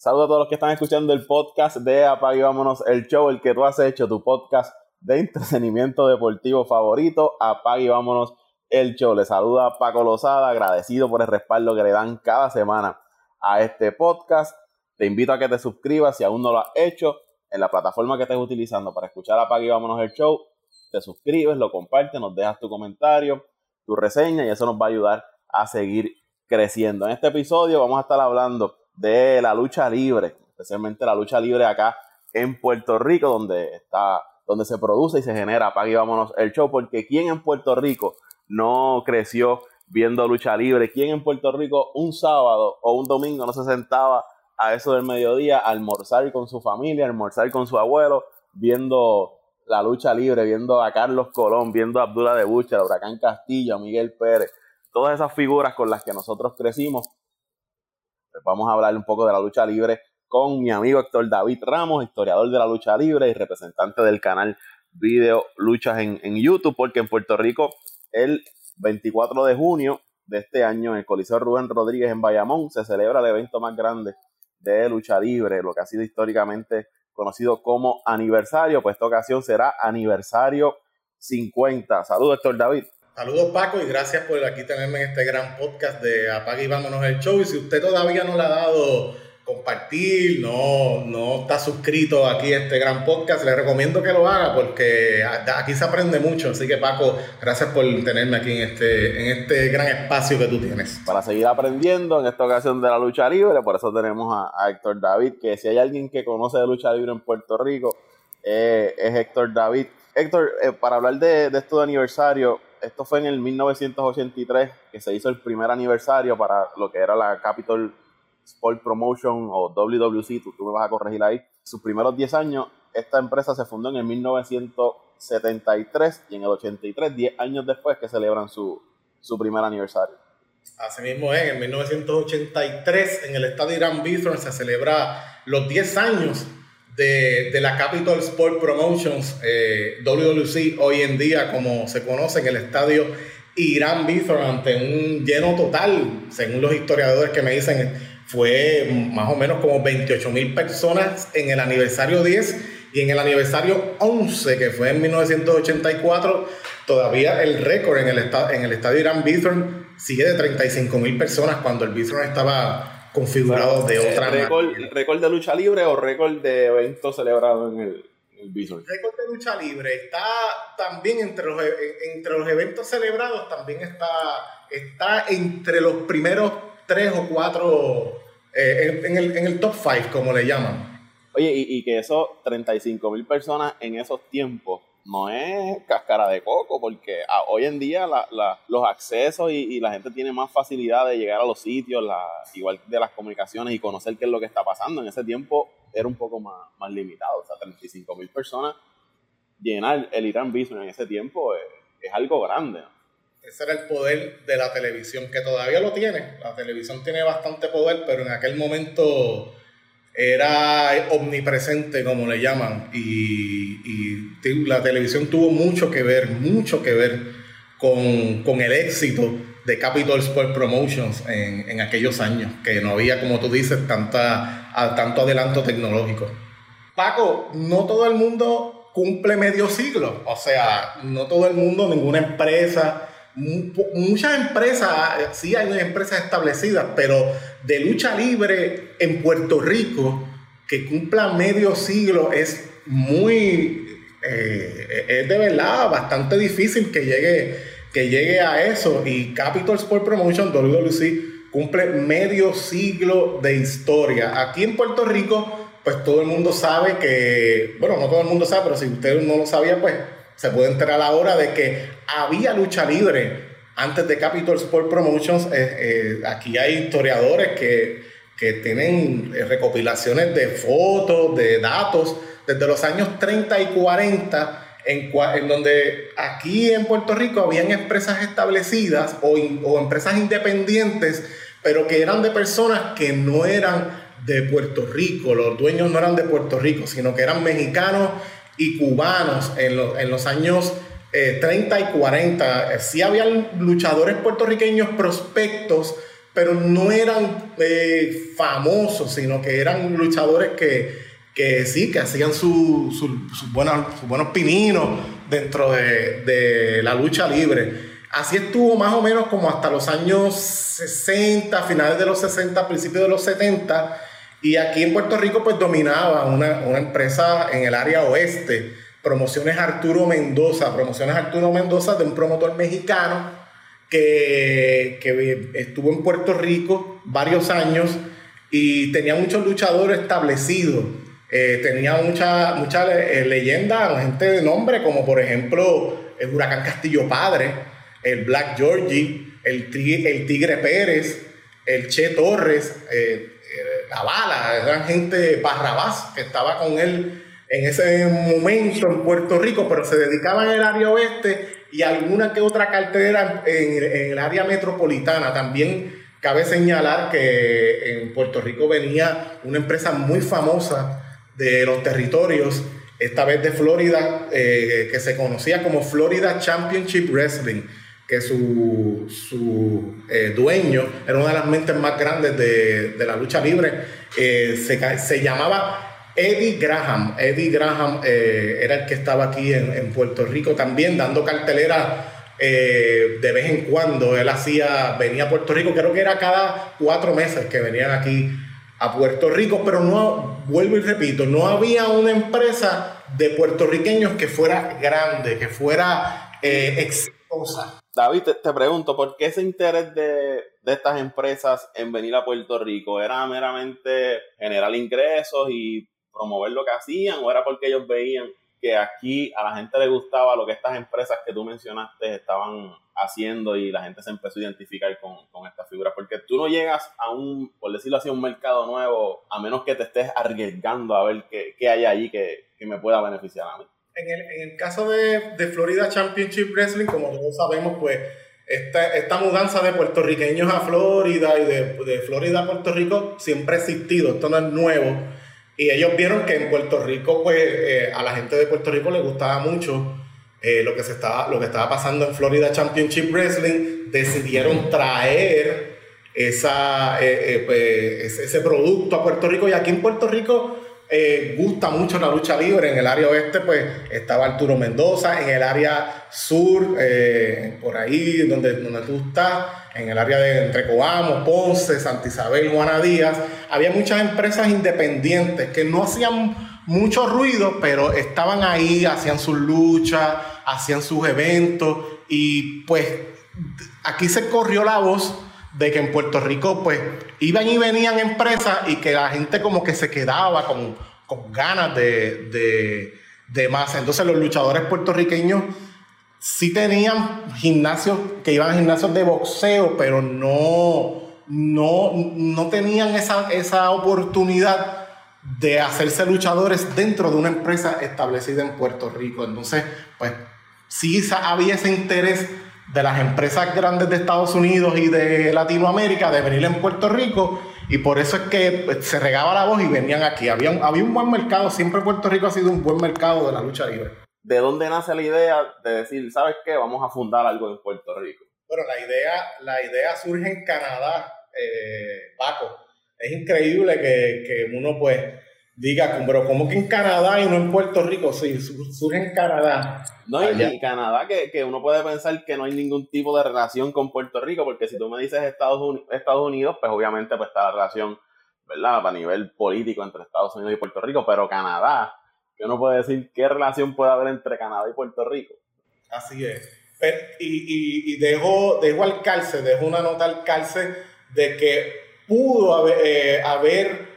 Saludos a todos los que están escuchando el podcast de Apague Vámonos el Show, el que tú has hecho, tu podcast de entretenimiento deportivo favorito. Apague Vámonos el Show. Les saluda Paco Lozada, agradecido por el respaldo que le dan cada semana a este podcast. Te invito a que te suscribas si aún no lo has hecho en la plataforma que estés utilizando para escuchar Apague Vámonos el Show. Te suscribes, lo compartes, nos dejas tu comentario, tu reseña y eso nos va a ayudar a seguir creciendo. En este episodio vamos a estar hablando de la lucha libre, especialmente la lucha libre acá en Puerto Rico, donde está, donde se produce y se genera, apague y vámonos el show, porque ¿quién en Puerto Rico no creció viendo lucha libre? ¿Quién en Puerto Rico un sábado o un domingo no se sentaba a eso del mediodía a almorzar con su familia, almorzar con su abuelo, viendo la lucha libre, viendo a Carlos Colón, viendo a Abdullah de Bucha, a Huracán Castillo, a Miguel Pérez, todas esas figuras con las que nosotros crecimos vamos a hablar un poco de la lucha libre con mi amigo Héctor David Ramos, historiador de la lucha libre y representante del canal Video Luchas en, YouTube, porque en Puerto Rico el 24 de junio de este año en el Coliseo Rubén Rodríguez en Bayamón se celebra el evento más grande de lucha libre, lo que ha sido históricamente conocido como aniversario, pues esta ocasión será aniversario 50. Saludos Héctor David. Saludos Paco y gracias por aquí tenerme en este gran podcast de Apague y Vámonos el Show. Y si usted todavía no le ha dado compartir, no, no está suscrito aquí a este gran podcast, le recomiendo que lo haga porque aquí se aprende mucho. Así que Paco, gracias por tenerme aquí en este, en este gran espacio que tú tienes. Para seguir aprendiendo en esta ocasión de la lucha libre, por eso tenemos a, Héctor David, que si hay alguien que conoce de lucha libre en Puerto Rico, eh, es Héctor David. Héctor, eh, para hablar de, de esto de aniversario, esto fue en el 1983 que se hizo el primer aniversario para lo que era la Capitol Sport Promotion o WWC, tú, me vas a corregir ahí. Sus primeros 10 años, esta empresa se fundó en el 1973 y en el 83, 10 años después que celebran su, su primer aniversario. Así mismo es, en 1983 en el estadio Irán Bithorn se celebra los 10 años de, la Capital Sport Promotions, eh, WWC, hoy en día, como se conoce en el estadio Irán Bithorn, ante un lleno total, según los historiadores que me dicen, fue más o menos como 28 mil personas en el aniversario 10 y en el aniversario 11, que fue en 1984, todavía el récord en el, en el estadio Irán Bithorn sigue de 35 mil personas cuando el Bithorn estaba configurado de eh, otra récord, ¿Récord de lucha libre o récord de eventos celebrados en el, el Bison? Récord de lucha libre. Está también entre los, e, entre los eventos celebrados, también está, está entre los primeros tres o cuatro eh, en, el, en el top five, como le llaman. Oye, y, y que esos 35 mil personas en esos tiempos no es cáscara de coco, porque ah, hoy en día los accesos y, la gente tiene más facilidad de llegar a los sitios, igual de las comunicaciones y conocer qué es lo que está pasando. En ese tiempo era un poco más, más limitado, o sea, 35 mil personas, llenar el Irán Bison en ese tiempo es, algo grande. Ese era el poder de la televisión, que todavía lo tiene. La televisión tiene bastante poder, pero en aquel momento era omnipresente, como le llaman, y, la televisión tuvo mucho que ver, mucho que ver con, el éxito de Capital Sport Promotions en, aquellos años, que no había, como tú dices, tanta, tanto adelanto tecnológico. Paco, no todo el mundo cumple medio siglo, o sea, no todo el mundo, ninguna empresa, muchas empresas, sí hay empresas establecidas, pero de lucha libre en Puerto Rico que cumpla medio siglo es muy, eh, es de verdad bastante difícil que llegue, que llegue a eso. Y Capital Sport Promotion, WWC, cumple medio siglo de historia. Aquí en Puerto Rico, pues todo el mundo sabe que, bueno, no todo el mundo sabe, pero si usted no lo sabía, pues se puede enterar ahora de que había lucha libre antes de Capital Sport Promotions. Eh, eh, aquí hay historiadores que, que tienen eh, recopilaciones de fotos, de datos, desde los años 30 y 40, en, en donde aquí en Puerto Rico habían empresas establecidas o, o empresas independientes, pero que eran de personas que no eran de Puerto Rico, los dueños no eran de Puerto Rico, sino que eran mexicanos y cubanos en, en los años 30 eh, y 40. Sí habían luchadores puertorriqueños prospectos, pero no eran eh, famosos, sino que eran luchadores que, que sí, que hacían sus su, su buenos, buenos pininos dentro de, de la lucha libre. Así estuvo más o menos como hasta los años 60, finales de los 60, principios de los 70. Y aquí en Puerto Rico pues dominaba una, una, empresa en el área oeste, Promociones Arturo Mendoza, Promociones Arturo Mendoza de un promotor mexicano que, que estuvo en Puerto Rico varios años y tenía muchos luchadores establecidos. Eh, tenía mucha, mucha eh, leyenda, gente de nombre, como por ejemplo el Huracán Castillo Padre, el Black Georgie, el, el Tigre Pérez, el Che Torres, eh, la bala, eran gente Barrabás que estaba con él en ese momento en Puerto Rico, pero se dedicaban el área oeste y alguna que otra cartera en, en, el área metropolitana. También cabe señalar que en Puerto Rico venía una empresa muy famosa de los territorios, esta vez de Florida, eh, que se conocía como Florida Championship Wrestling, que su, su eh, dueño era una de las mentes más grandes de, de la lucha libre, eh, se, se llamaba Eddie Graham. Eddie Graham eh, era el que estaba aquí en, en, Puerto Rico también dando cartelera de vez en cuando. Él hacía, venía a Puerto Rico, creo que era cada cuatro meses que venían aquí a Puerto Rico, pero no, vuelvo y repito, no había una empresa de puertorriqueños que fuera grande, que fuera eh, David, te, te, pregunto, ¿por qué ese interés de, de, estas empresas en venir a Puerto Rico? ¿Era meramente generar ingresos y promover lo que hacían o era porque ellos veían que aquí a la gente le gustaba lo que estas empresas que tú mencionaste estaban haciendo y la gente se empezó a identificar con, con estas figuras? Porque tú no llegas a un, por decirlo así, un mercado nuevo a menos que te estés arriesgando a ver qué, qué hay allí que, que, me pueda beneficiar a mí. En el, caso de, Florida Championship Wrestling, como todos sabemos, pues esta, mudanza de puertorriqueños a Florida y de, de Florida a Puerto Rico siempre ha existido, esto no es nuevo y ellos vieron que en Puerto Rico, pues eh, a la gente de Puerto Rico le gustaba mucho eh, lo, que se estaba, lo que estaba pasando en Florida Championship Wrestling. Decidieron traer esa, eh, pues, ese producto a Puerto Rico. Y aquí en Puerto Rico eh, gusta mucho la lucha libre. En el área oeste, pues estaba Arturo Mendoza. En el área sur, eh, por ahí donde, donde tú estás, en el área de entre Coamo, Ponce, Santa Isabel, Juana Díaz, había muchas empresas independientes que no hacían mucho ruido, pero estaban ahí, hacían sus luchas, hacían sus eventos. Y pues aquí se corrió la voz de que en Puerto Rico pues iban y venían empresas y que la gente como que se quedaba con, con ganas de, de, de, más. Entonces los luchadores puertorriqueños sí tenían gimnasios, que iban a gimnasios de boxeo, pero no, no, no tenían esa, esa oportunidad de hacerse luchadores dentro de una empresa establecida en Puerto Rico. Entonces, pues sí había ese interés de las empresas grandes de Estados Unidos y de Latinoamérica de venir en Puerto Rico y por eso es que pues, se regaba la voz y venían aquí. Había un, había un buen mercado, siempre Puerto Rico ha sido un buen mercado de la lucha libre. ¿De dónde nace la idea de decir, sabes qué, vamos a fundar algo en Puerto Rico? Bueno, la idea, la idea surge en Canadá, eh, Paco. Es increíble que, que uno pues diga, pero ¿cómo que en Canadá y no en Puerto Rico? Sí, surge en Canadá. No, y en Canadá que, que, uno puede pensar que no hay ningún tipo de relación con Puerto Rico, porque si tú me dices Estados Unidos, Estados Unidos pues obviamente pues está la relación, ¿verdad? A nivel político entre Estados Unidos y Puerto Rico, pero Canadá, que uno puede decir qué relación puede haber entre Canadá y Puerto Rico. Así es. y, y, y dejo, dejo al calce, dejo una nota al calce de que pudo haber, eh, haber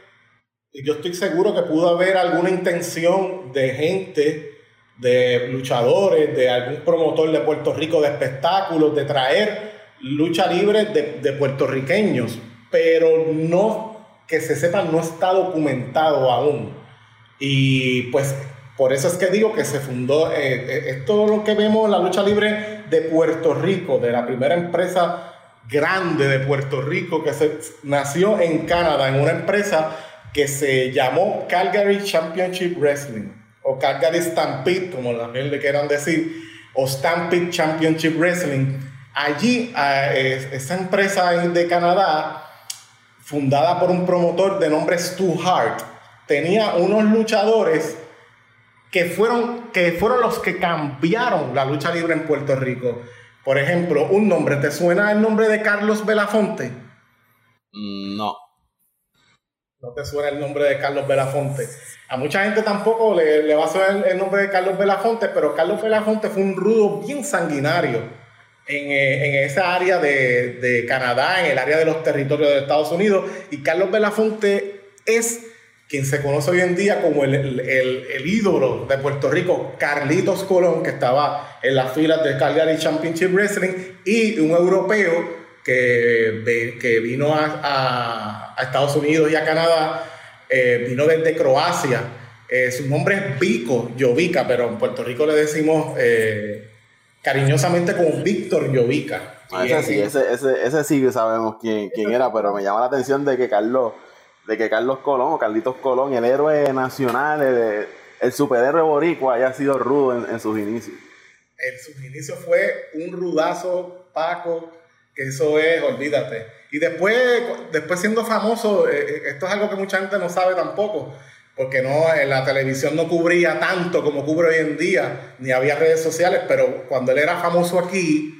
yo estoy seguro que pudo haber alguna intención de gente, de luchadores, de algún promotor de Puerto Rico de espectáculos, de traer lucha libre de, puertorriqueños, pero no, que se sepa, no está documentado aún. Y pues por eso es que digo que se fundó, eh, es todo lo que vemos, la lucha libre de Puerto Rico, de la primera empresa grande de Puerto Rico que se nació en Canadá, en una empresa que se llamó Calgary Championship Wrestling o Calgary Stampede, como también le quieran decir, o Stampede Championship Wrestling. Allí, esa empresa de Canadá, fundada por un promotor de nombre Stu Hart, tenía unos luchadores que fueron, que fueron los que cambiaron la lucha libre en Puerto Rico. Por ejemplo, un nombre, ¿te suena el nombre de Carlos Belafonte? Mm, no. No te suena el nombre de Carlos Belafonte. A mucha gente tampoco le, va a sonar el nombre de Carlos Belafonte, pero Carlos Belafonte fue un rudo bien sanguinario en, eh, esa área de, Canadá, en el área de los territorios de Estados Unidos. Y Carlos Belafonte es quien se conoce hoy en día como el, el, ídolo de Puerto Rico, Carlitos Colón, que estaba en las filas del Calgary Championship Wrestling, y un europeo que, que vino a, Estados Unidos y a Canadá, eh, vino desde Croacia. Eh, su nombre es Vico Jovica, pero en Puerto Rico le decimos eh, cariñosamente como Víctor Jovica. Ah, ese, sí, ese, ese, ese, sí sabemos quién, quién era, pero me llama la atención de que Carlos, de que Carlos Colón, o Carlitos Colón, el héroe nacional, el, el superhéroe boricua, haya sido rudo en, en sus inicios. En sus inicios fue un rudazo, Paco, eso es, olvídate. Y después, después siendo famoso, eh, eh, esto es algo que mucha gente no sabe tampoco, porque no, en la televisión no cubría tanto como cubre hoy en día, ni había redes sociales, pero cuando él era famoso aquí,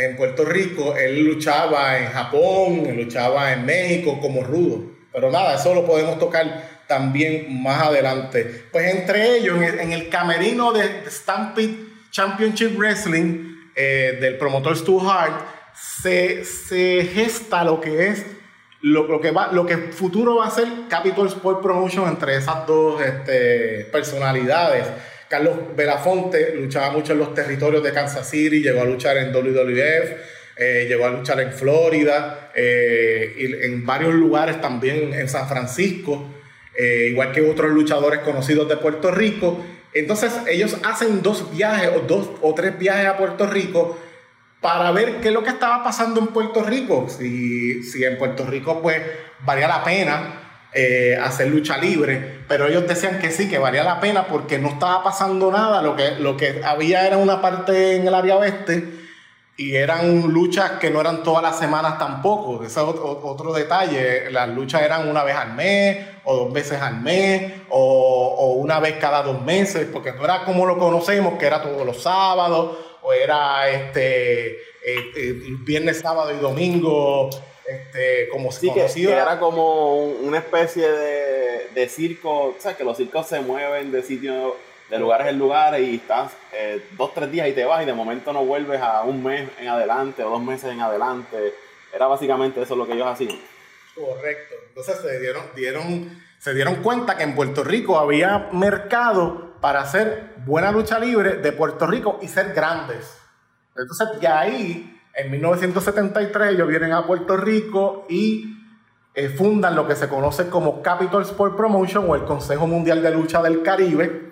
en Puerto Rico, él luchaba en Japón, luchaba en México como rudo. Pero nada, eso lo podemos tocar también más adelante. Pues entre ellos, en el, camerino de Stampede Championship Wrestling eh, del promotor Stu Hart, se, gesta lo que es lo, que va, lo que futuro va a ser Capital Sport Promotion entre esas dos este, personalidades. Carlos Belafonte luchaba mucho en los territorios de Kansas City, llegó a luchar en WWF, eh, llegó a luchar en Florida, eh, en varios lugares también en San Francisco, eh, igual que otros luchadores conocidos de Puerto Rico. Entonces ellos hacen dos viajes o dos o tres viajes a Puerto Rico para ver qué es lo que estaba pasando en Puerto Rico. Si, si en Puerto Rico pues valía la pena eh, hacer lucha libre, pero ellos decían que sí, que valía la pena porque no estaba pasando nada, lo que, lo que había era una parte en el área oeste y eran luchas que no eran todas las semanas tampoco, ese es otro detalle, las luchas eran una vez al mes o dos veces al mes o, o una vez cada dos meses, porque no era como lo conocemos, que era todos los sábados o era este eh, eh, viernes, sábado y domingo, este, como sí, que, era como una especie de, de circo, o sea, que los circos se mueven de sitio, de lugares en lugares y estás eh, dos, tres días y te vas y de momento no vuelves a un mes en adelante o dos meses en adelante. Era básicamente eso lo que ellos hacían. Correcto. Entonces se dieron, dieron, se dieron cuenta que en Puerto Rico había mercado para hacer buena lucha libre de Puerto Rico y ser grandes. Entonces, ya ahí, en 1973, ellos vienen a Puerto Rico y eh, fundan lo que se conoce como Capital Sport Promotion o el Consejo Mundial de Lucha del Caribe,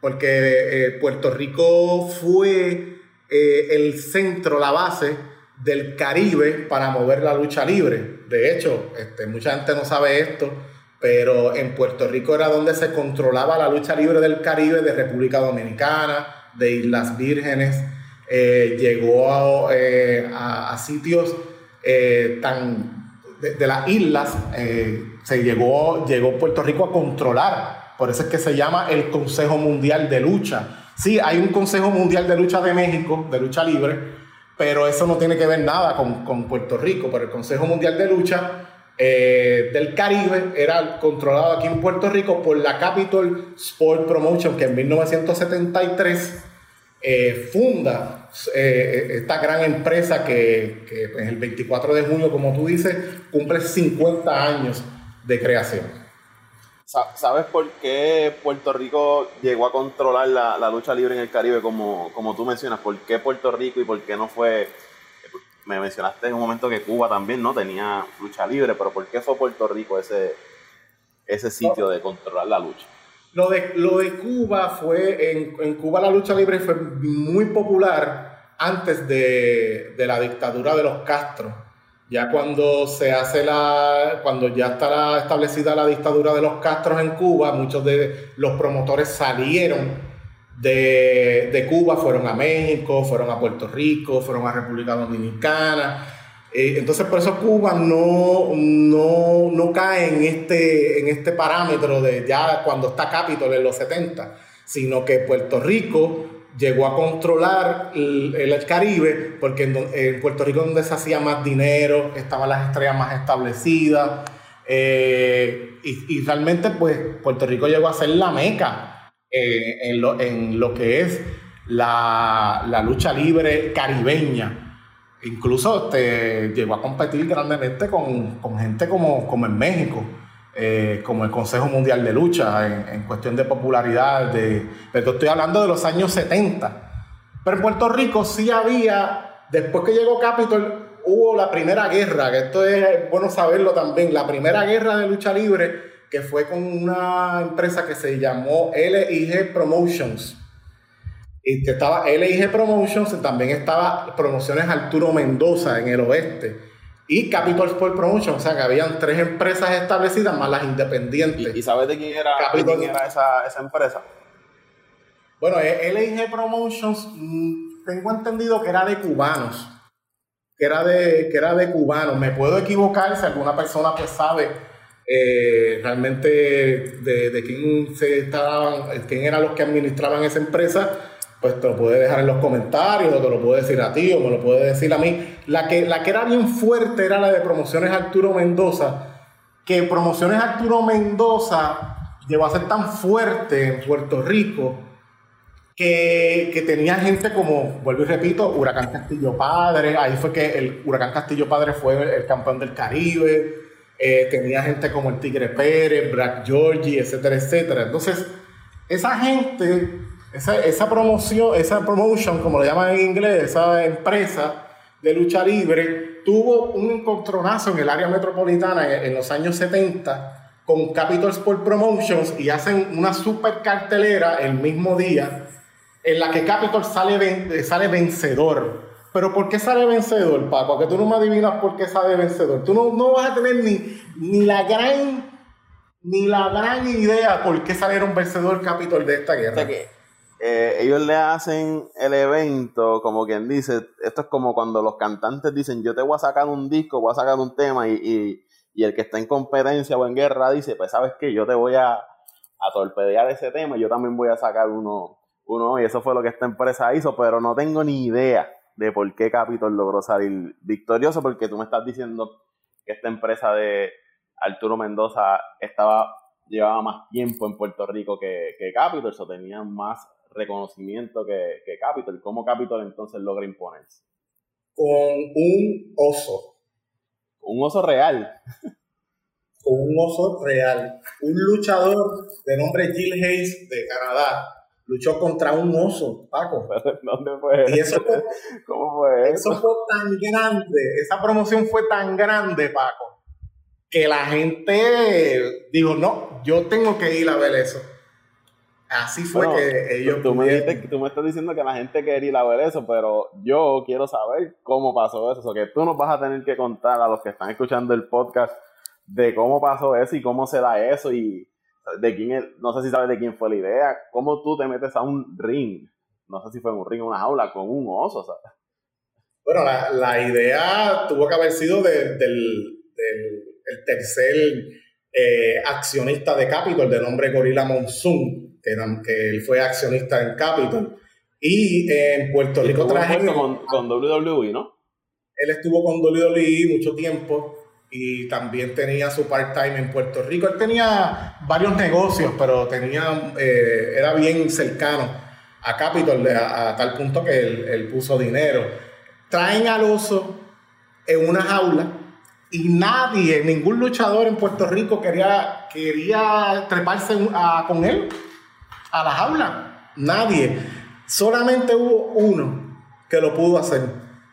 porque eh, Puerto Rico fue eh, el centro, la base del Caribe para mover la lucha libre. De hecho, este, mucha gente no sabe esto pero en Puerto Rico era donde se controlaba la lucha libre del Caribe, de República Dominicana, de Islas Vírgenes, eh, llegó eh, a, sitios eh, tan de, las islas, se llegó, llegó Puerto Rico a controlar, por eso es que se llama el Consejo Mundial de Lucha. Sí, hay un Consejo Mundial de Lucha de México, de lucha libre, pero eso no tiene que ver nada con, con Puerto Rico, pero el Consejo Mundial de Lucha eh, del Caribe era controlado aquí en Puerto Rico por la Capital Sport Promotion, que en 1973 eh, funda eh, esta gran empresa que, en el 24 de junio, como tú dices, cumple 50 años de creación. ¿Sabes por qué Puerto Rico llegó a controlar la, la, lucha libre en el Caribe, como, como tú mencionas? ¿Por qué Puerto Rico y por qué no fue me mencionaste en un momento que Cuba también no tenía lucha libre, pero ¿por qué fue Puerto Rico ese, ese sitio de controlar la lucha? Lo de, lo de Cuba fue, en, Cuba la lucha libre fue muy popular antes de, la dictadura de los Castro. Ya cuando se hace la, cuando ya está establecida la dictadura de los Castros en Cuba, muchos de los promotores salieron de, de Cuba fueron a México, fueron a Puerto Rico, fueron a República Dominicana. Eh, entonces, por eso Cuba no, no, no, cae en este, en este parámetro de ya cuando está Capitol en los 70, sino que Puerto Rico llegó a controlar el, el Caribe, porque en, Puerto Rico donde se hacía más dinero, estaban las estrellas más establecidas, eh, y, y, realmente pues Puerto Rico llegó a ser la meca eh, en, lo, en, lo, que es la, la lucha libre caribeña. Incluso este, llegó a competir grandemente con, con gente como, como en México. Eh, como el Consejo Mundial de Lucha en, cuestión de popularidad, de, pero estoy hablando de los años 70. Pero en Puerto Rico sí había, después que llegó Capitol, hubo la primera guerra, que esto es bueno saberlo también, la primera guerra de lucha libre que fue con una empresa que se llamó LIG Promotions. Y que estaba LIG Promotions, también estaba Promociones Arturo Mendoza en el oeste y Capital Sport Promotion, o sea que habían tres empresas establecidas más las independientes. ¿Y, sabes de quién era, esa, empresa? Bueno, e, LIG Promotions, mm, tengo entendido que era de cubanos, que era de, que era de cubanos. Me puedo equivocar si alguna persona pues sabe eh, realmente de, de, quién se estaban, quién eran los que administraban esa empresa pues te lo puede dejar en los comentarios, o te lo puede decir a ti, o me lo puede decir a mí. La que, la que era bien fuerte era la de Promociones Arturo Mendoza, que Promociones Arturo Mendoza llegó a ser tan fuerte en Puerto Rico que, que, tenía gente como, vuelvo y repito, Huracán Castillo Padre, ahí fue que el Huracán Castillo Padre fue el, campeón del Caribe, eh, tenía gente como el Tigre Pérez, Black Georgie, etcétera, etcétera. Entonces, esa gente esa, esa promoción, esa promotion, como lo llaman en inglés, esa empresa de lucha libre, tuvo un encontronazo en el área metropolitana en, los años 70 con Capital Sport Promotions y hacen una super cartelera el mismo día en la que Capital sale, sale vencedor. Pero ¿por qué sale vencedor, Paco? Que tú no me adivinas por qué sale vencedor. Tú no, no vas a tener ni, ni la gran ni la gran idea por qué salieron vencedor Capital de esta guerra. Eh, ellos le hacen el evento, como quien dice, esto es como cuando los cantantes dicen, yo te voy a sacar un disco, voy a sacar un tema, y, el que está en competencia o en guerra dice, pues sabes que yo te voy a, a torpedear ese tema, y yo también voy a sacar uno, uno, y eso fue lo que esta empresa hizo, pero no tengo ni idea de por qué Capitol logró salir victorioso, porque tú me estás diciendo que esta empresa de Arturo Mendoza estaba llevaba más tiempo en Puerto Rico que, que Capitol, o tenían más reconocimiento que, que Capitol. ¿Cómo Capitol entonces logra imponerse? Con un oso. Un oso real. Con un oso real. Un luchador de nombre Jill Hayes de Canadá luchó contra un oso, Paco. ¿Dónde fue? Y eso fue, ¿Cómo fue eso? Eso fue tan grande, esa promoción fue tan grande, Paco, que la gente dijo, no, yo tengo que ir a ver eso. Así fue que ellos. Tú me, tú me, estás diciendo que la gente quería ir a ver eso, pero yo quiero saber cómo pasó eso. O que tú nos vas a tener que contar a los que están escuchando el podcast de cómo pasó eso y cómo se da eso y de quién no sé si sabes de quién fue la idea, cómo tú te metes a un ring, no sé si fue en un ring o una jaula con un oso, ¿sabes? Bueno, la, la idea tuvo que haber sido del, del el tercer eh, accionista de Capitol de nombre Gorilla Monsoon que, él fue accionista en Capitol. Y en Puerto Rico traje. Con, con WWE, ¿no? Él estuvo con WWE mucho tiempo y también tenía su part-time en Puerto Rico. Él tenía varios negocios, pero tenía, eh, era bien cercano a Capitol a, tal punto que él, puso dinero. Traen al oso en una jaula y nadie, ningún luchador en Puerto Rico quería, quería treparse con él a la jaula. Nadie. Solamente hubo uno que lo pudo hacer,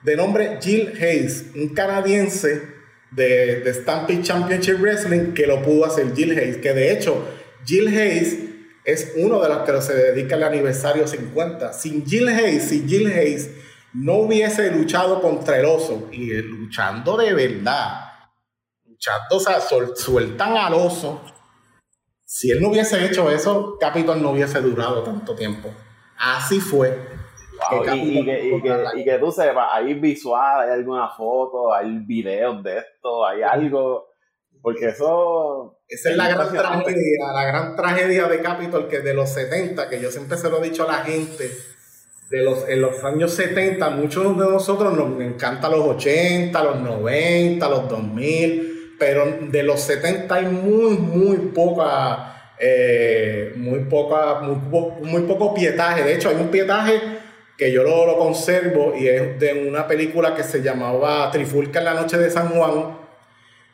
de nombre Jill Hayes, un canadiense de, de Stampede Championship Wrestling que lo pudo hacer, Jill Hayes, que de hecho Jill Hayes es uno de los que se dedica al aniversario 50. Sin Jill Hayes, si Jill Hayes no hubiese luchado contra el oso, y luchando de verdad, luchando, o sea, sueltan al oso, si él no hubiese hecho eso, Capitol no hubiese durado tanto tiempo. Así fue. Y, que, tú sepas, hay visual, hay alguna foto, hay videos de esto, hay algo. Porque eso. Esa es la gran tragedia, la gran tragedia de Capitol que de los 70, que yo siempre se lo he dicho a la gente. De los, en los años 70, muchos de nosotros nos encantan los 80, los 90, los 2000, pero de los 70 hay muy, muy poca eh, muy, poca, muy, poco pietaje. De hecho, hay un pietaje que yo lo, lo, conservo y es de una película que se llamaba Trifulca en la noche de San Juan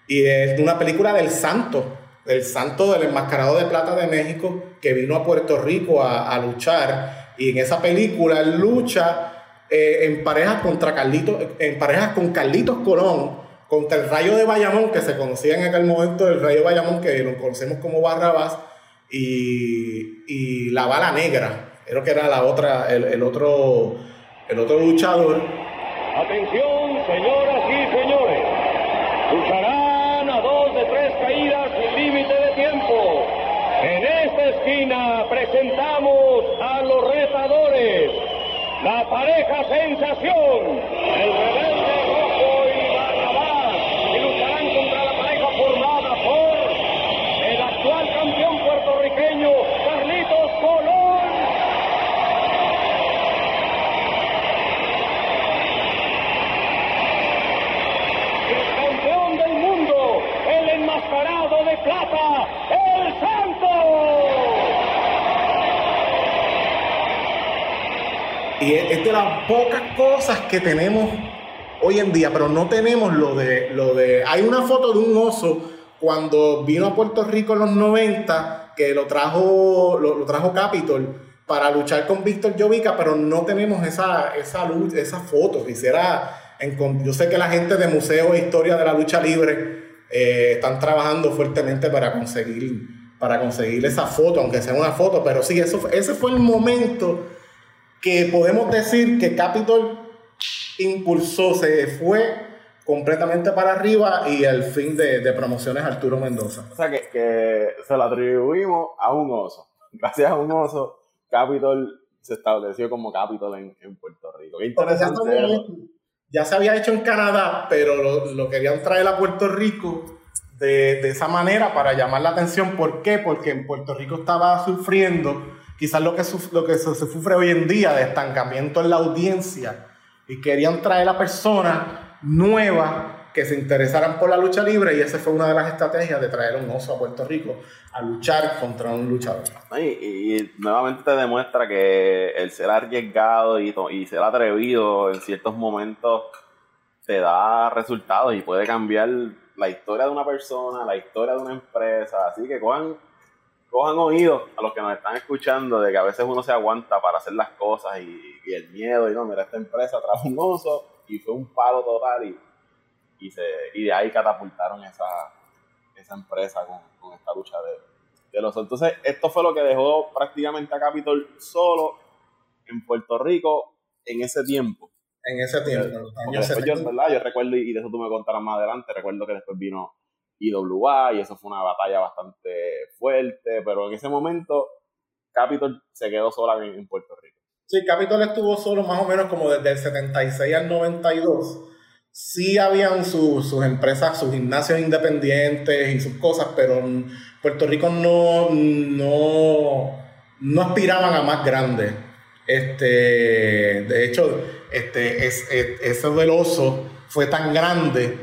y es una película del santo, del santo del enmascarado de plata de México que vino a Puerto Rico a, luchar y en esa película lucha eh, en parejas contra Carlitos, en parejas con Carlitos Colón contra el Rayo de Bayamón que se conocía en aquel momento el Rayo de Bayamón que lo conocemos como Barrabás y, y la bala negra. Creo que era la otra, el, otro, el otro luchador. Atención, señoras y señores. Lucharán a dos de tres caídas sin límite de tiempo. En esta esquina presentamos a los retadores. La pareja sensación, el rebelde rojo y Barrabás, y lucharán contra la pareja formada por el actual campeón puertorriqueño Carlitos Colón. El campeón del mundo, el enmascarado de plata, el Santo. Y es las pocas cosas que tenemos hoy en día, pero no tenemos lo de, lo de... Hay una foto de un oso cuando vino a Puerto Rico en los 90, que lo trajo, lo, trajo Capitol para luchar con Víctor Jovica, pero no tenemos esa, esa, luz, esa foto. Quisiera, yo sé que la gente de Museo de Historia de la Lucha Libre eh, están trabajando fuertemente para conseguir, para conseguir esa foto, aunque sea una foto, pero sí, eso, ese fue el momento que podemos decir que Capitol impulsó, se fue completamente para arriba y el fin de, promociones Arturo Mendoza. O sea que, se lo atribuimos a un oso. Gracias a un oso, Capitol se estableció como Capitol en, Puerto Rico. Qué interesante. Ya, se había hecho en Canadá, pero lo, querían traer a Puerto Rico de, esa manera para llamar la atención. ¿Por qué? Porque en Puerto Rico estaba sufriendo quizás lo que, lo que se, se sufre hoy en día de estancamiento en la audiencia y querían traer a personas nueva que se interesaran por la lucha libre y esa fue una de las estrategias de traer un oso a Puerto Rico a luchar contra un luchador. Y, nuevamente te demuestra que el ser arriesgado y, y, ser atrevido en ciertos momentos te da resultados y puede cambiar la historia de una persona, la historia de una empresa. Así que cojan, cojan oídos a los que nos están escuchando de que a veces uno se aguanta para hacer las cosas y, y el miedo y no, mira, esta empresa trajo un oso y fue un palo total y, y, se, y de ahí catapultaron esa, esa empresa con, con esta lucha de, de, los... Entonces, esto fue lo que dejó prácticamente a Capitol solo en Puerto Rico en ese tiempo. En ese tiempo. yo, ¿verdad? yo recuerdo, y de eso tú me contarás más adelante, recuerdo que después vino IWA y eso fue una batalla bastante fuerte, pero en ese momento Capitol se quedó sola en Puerto Rico. Sí, Capitol estuvo solo más o menos como desde el 76 al 92. Sí habían sus empresas, sus gimnasios independientes y sus cosas, pero Puerto Rico no, no, no aspiraban a más grandes. Este, de hecho, este, es, veloso fue tan grande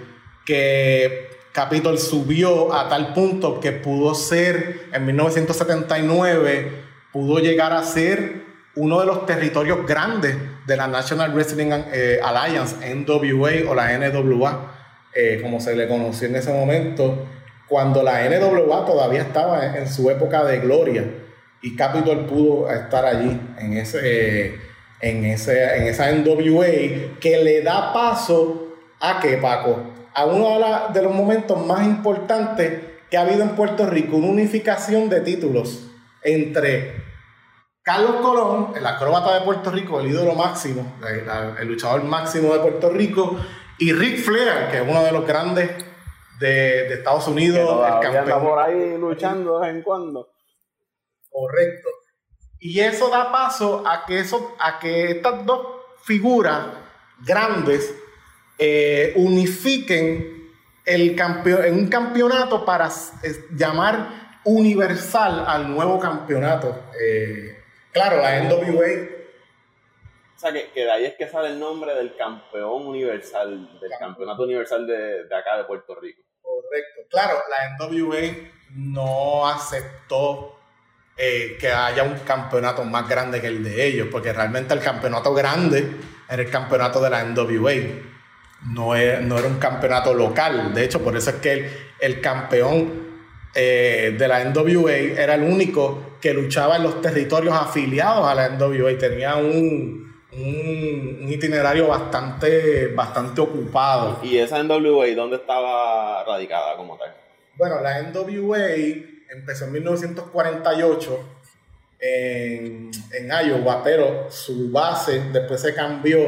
que Capitol subió a tal punto que pudo ser, en 1979, pudo llegar a ser uno de los territorios grandes de la National Wrestling eh, Alliance, NWA o la NWA, eh, como se le conoció en ese momento, cuando la NWA todavía estaba en, su época de gloria y Capitol pudo estar allí en, ese, en, ese, en esa NWA que le da paso a que, Paco, a uno de, de los momentos más importantes que ha habido en Puerto Rico, una unificación de títulos entre Carlos Colón, el acróbata de Puerto Rico, el ídolo máximo, el, luchador máximo de Puerto Rico, y Rick Flair, que es uno de los grandes de, Estados Unidos, el campeón. por ahí luchando de vez en cuando. Correcto. Y eso da paso a que, eso, a que estas dos figuras grandes eh, unifiquen el campeón, en un campeonato para llamar universal al nuevo campeonato. Eh, claro, la NWA o sea, que, de ahí es que sale el nombre del campeón universal, del campeonato universal de, de, acá de Puerto Rico. Correcto. Claro, la NWA no aceptó eh, que haya un campeonato más grande que el de ellos, porque realmente el campeonato grande era el campeonato de la NWA. No era, no era un campeonato local. De hecho, por eso es que el, campeón eh, de la NWA era el único que luchaba en los territorios afiliados a la NWA. Tenía un, un, itinerario bastante, bastante ocupado. ¿Y esa NWA dónde estaba radicada como tal? Bueno, la NWA empezó en 1948 en, Iowa, pero su base después se cambió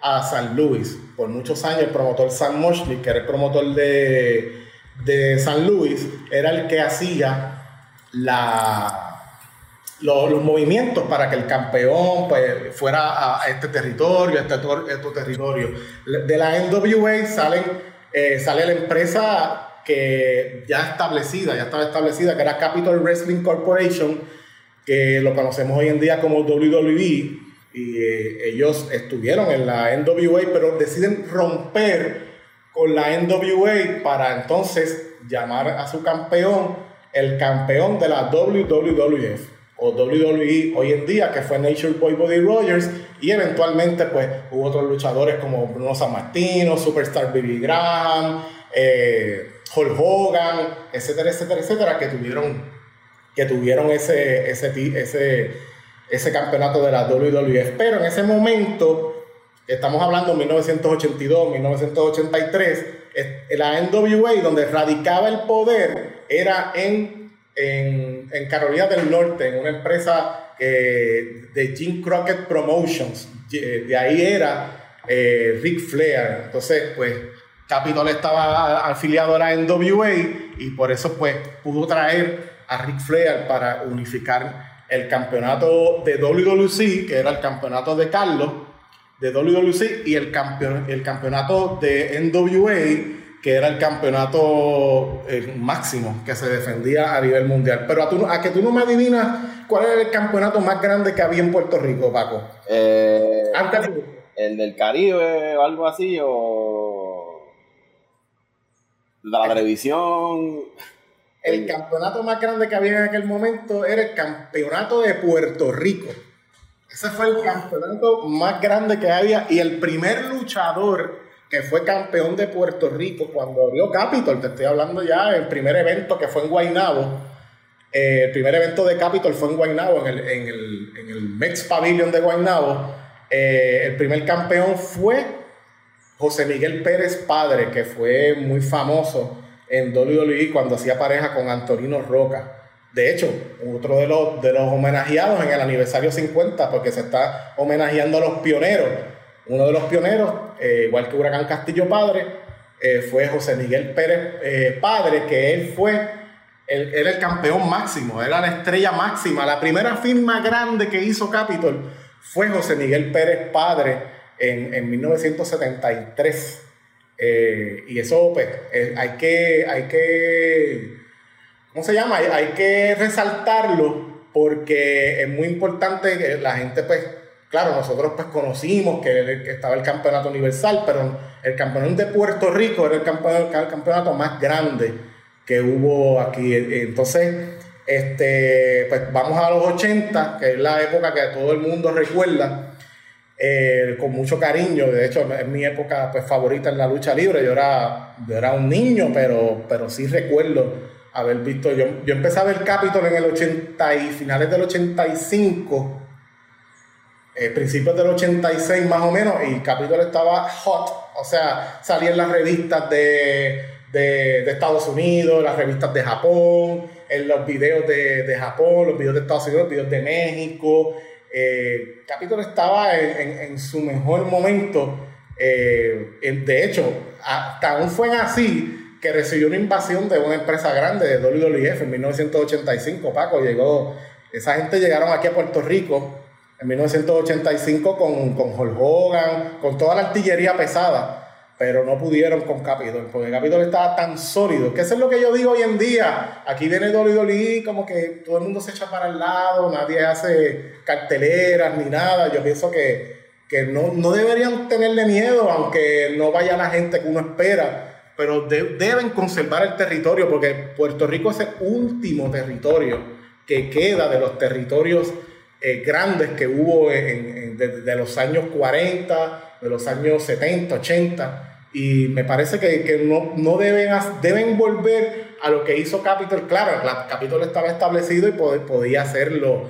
a San Luis. Por muchos años el promotor Sam Moshley, que era el promotor de, de San Luis, era el que hacía la los, movimientos para que el campeón pues, fuera a este territorio, a este, este territorio. De la NWA salen, eh, sale la empresa que ya establecida, ya estaba establecida, que era Capital Wrestling Corporation, que lo conocemos hoy en día como WWE, y eh, ellos estuvieron en la NWA, pero deciden romper con la NWA para entonces llamar a su campeón el campeón de la WWF o WWE hoy en día, que fue Nature Boy Body Rogers, y eventualmente pues hubo otros luchadores como Bruno Sammartino, Superstar Billy Graham, eh, Hulk Hogan, etcétera, etcétera, etcétera, que tuvieron, que tuvieron ese, ese, ese, ese campeonato de la WWF. Pero en ese momento, estamos hablando de 1982, 1983, la NWA, donde radicaba el poder, era en en, Carolina del Norte, en una empresa eh, de Jim Crockett Promotions. De ahí era eh, Rick Flair. Entonces, pues, Capitol estaba afiliado a la NWA y por eso, pues, pudo traer a Rick Flair para unificar el campeonato de WWC, que era el campeonato de Carlos, de WWC, y el, campeon el campeonato de NWA que era el campeonato eh, máximo que se defendía a nivel mundial. Pero a, a, que tú no me adivinas cuál era el campeonato más grande que había en Puerto Rico, Paco. Eh, ¿El del Caribe o algo así? ¿O la televisión? El campeonato más grande que había en aquel momento era el campeonato de Puerto Rico. Ese fue el campeonato más grande que había y el primer luchador que fue campeón de Puerto Rico cuando abrió Capitol. Te estoy hablando ya del primer evento que fue en Guaynabo. Eh, el primer evento de Capitol fue en Guaynabo, en el, en el, en el Mex Pavilion de Guaynabo. Eh, el primer campeón fue José Miguel Pérez Padre, que fue muy famoso en WWE cuando hacía pareja con Antonino Roca. De hecho, otro de los, de los homenajeados en el aniversario 50, porque se está homenajeando a los pioneros uno de los pioneros, eh, igual que Huracán Castillo Padre, eh, fue José Miguel Pérez eh, Padre, que él fue, era el campeón máximo, era la estrella máxima. La primera firma grande que hizo Capitol fue José Miguel Pérez Padre en, en 1973. Y eso, pues, hay que, hay que, ¿cómo se llama? Hay, que resaltarlo porque es muy importante que la gente, pues, Claro, nosotros pues conocimos que, estaba el campeonato universal, pero el campeonato de Puerto Rico era el campeonato, más grande que hubo aquí. Entonces, este, pues vamos a los 80, que es la época que todo el mundo recuerda eh, con mucho cariño. De hecho, es mi época pues, favorita en la lucha libre. Yo era, era un niño, pero, pero sí recuerdo haber visto. Yo, yo empecé a ver Capitol en el 80 y finales del 85 eh, principios del 86 más o menos, y Capitol estaba hot, o sea, salía en las revistas de, de, Estados Unidos, las revistas de Japón, en los videos de, de Japón, los videos de Estados Unidos, los videos de México. Eh, Capitol estaba en, en, su mejor momento. Eh, de hecho, hasta aún fue así que recibió una invasión de una empresa grande de WWF en 1985. Paco llegó esa gente llegaron aquí a Puerto Rico en 1985 con, con Hulk Hogan, con toda la artillería pesada pero no pudieron con Capitol, porque Capitol estaba tan sólido, que es lo que yo digo hoy en día. Aquí viene Dolly Dolly, como que todo el mundo se echa para el lado, nadie hace carteleras ni nada. Yo pienso que, que no, no, deberían tenerle miedo, aunque no vaya la gente que uno espera, pero deben conservar el territorio, porque Puerto Rico es el último territorio que queda de los territorios eh, grandes que hubo en, de, los años 40, de los años 70, 80 y me parece que, no, no, deben, deben volver a lo que hizo Capitol. Claro, Capitol estaba establecido y podía hacerlo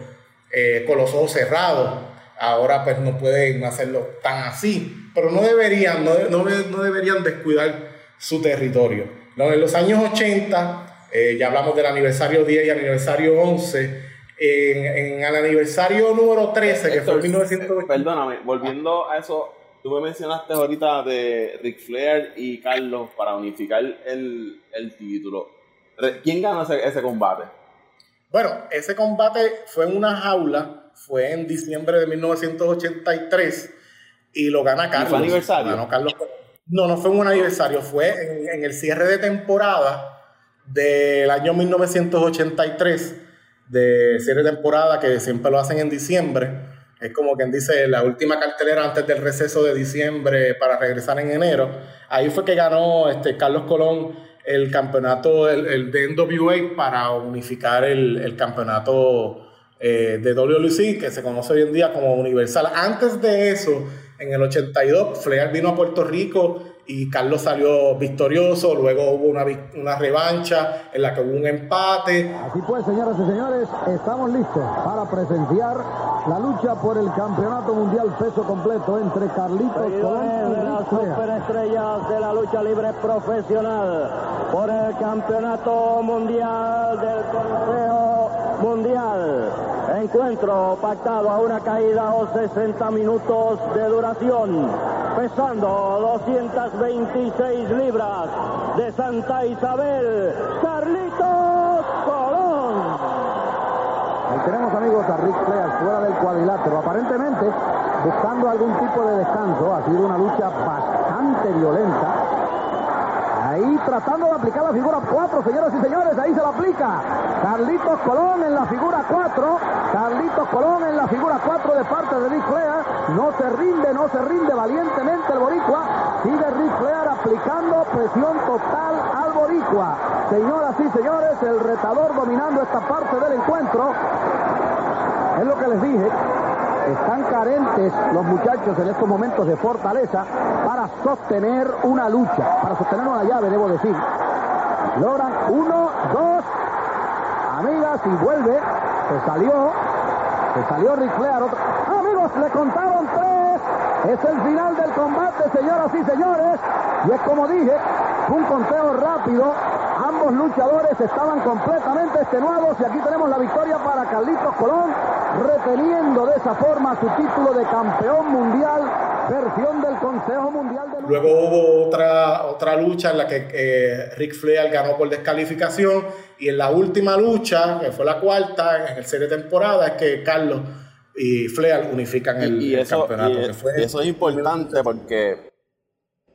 eh, con los ojos cerrados. Ahora pues no pueden hacerlo tan así. Pero no deberían, no, no, deberían descuidar su territorio. No, en los años 80, eh, ya hablamos del aniversario 10 y aniversario 11, en, en, el aniversario número 13, que fue en 1980. Perdóname, volviendo a eso, Tú me mencionaste ahorita de Ric Flair y Carlos para unificar el, título. ¿Quién ganó ese, combate? Bueno, ese combate fue en una jaula, fue en diciembre de 1983 y lo gana Carlos. ¿Fue aniversario? No, no fue un aniversario, fue en, en el cierre de temporada del año 1983, de cierre de temporada que siempre lo hacen en diciembre es como quien dice la última cartelera antes del receso de diciembre para regresar en enero. Ahí fue que ganó este Carlos Colón el campeonato el, el de NWA para unificar el, campeonato eh, de WLC, que se conoce hoy en día como Universal. Antes de eso, en el 82, Flair vino a Puerto Rico y Carlos salió victorioso, luego hubo una, una revancha en la que hubo un empate. Así pues, señoras y señores, estamos listos para presenciar la lucha por el campeonato mundial peso completo entre Carlitos Colón y de las superestrellas de la lucha libre profesional por el campeonato mundial del Consejo Mundial. Encuentro pactado a una caída o 60 minutos de duración, pesando 226 libras de Santa Isabel, Carlitos Colón. Tenemos amigos a Rick Flair fuera del cuadrilátero, aparentemente buscando algún tipo de descanso. Ha sido una lucha bastante violenta Ahí tratando de aplicar la figura 4, señoras y señores, ahí se la aplica. Carlitos Colón en la figura 4. Carlitos Colón en la figura 4 de parte de Rick Flair. No se rinde, no se rinde valientemente el Boricua. Sigue Rick Flair aplicando presión total al Boricua. Señoras y señores, el retador dominando esta parte del encuentro. Es lo que les dije. Están carentes los muchachos en estos momentos de fortaleza para sostener una lucha, para sostener una llave, debo decir. Logran uno, dos, amigas, y vuelve. Se salió, se salió Ric Flair. Amigos, le contaron tres. Es el final del combate, señoras y señores. Y es como dije, un conteo rápido. Ambos luchadores estaban completamente extenuados y aquí tenemos la victoria para Carlitos Colón, reteniendo de esa forma su título de campeón mundial, versión del Consejo Mundial de Luego hubo otra, otra lucha en la que eh, Rick Flair ganó por descalificación y en la última lucha, que fue la cuarta en el serie de temporada, es que Carlos y Flair unifican el, campeonato. Y, eso es importante porque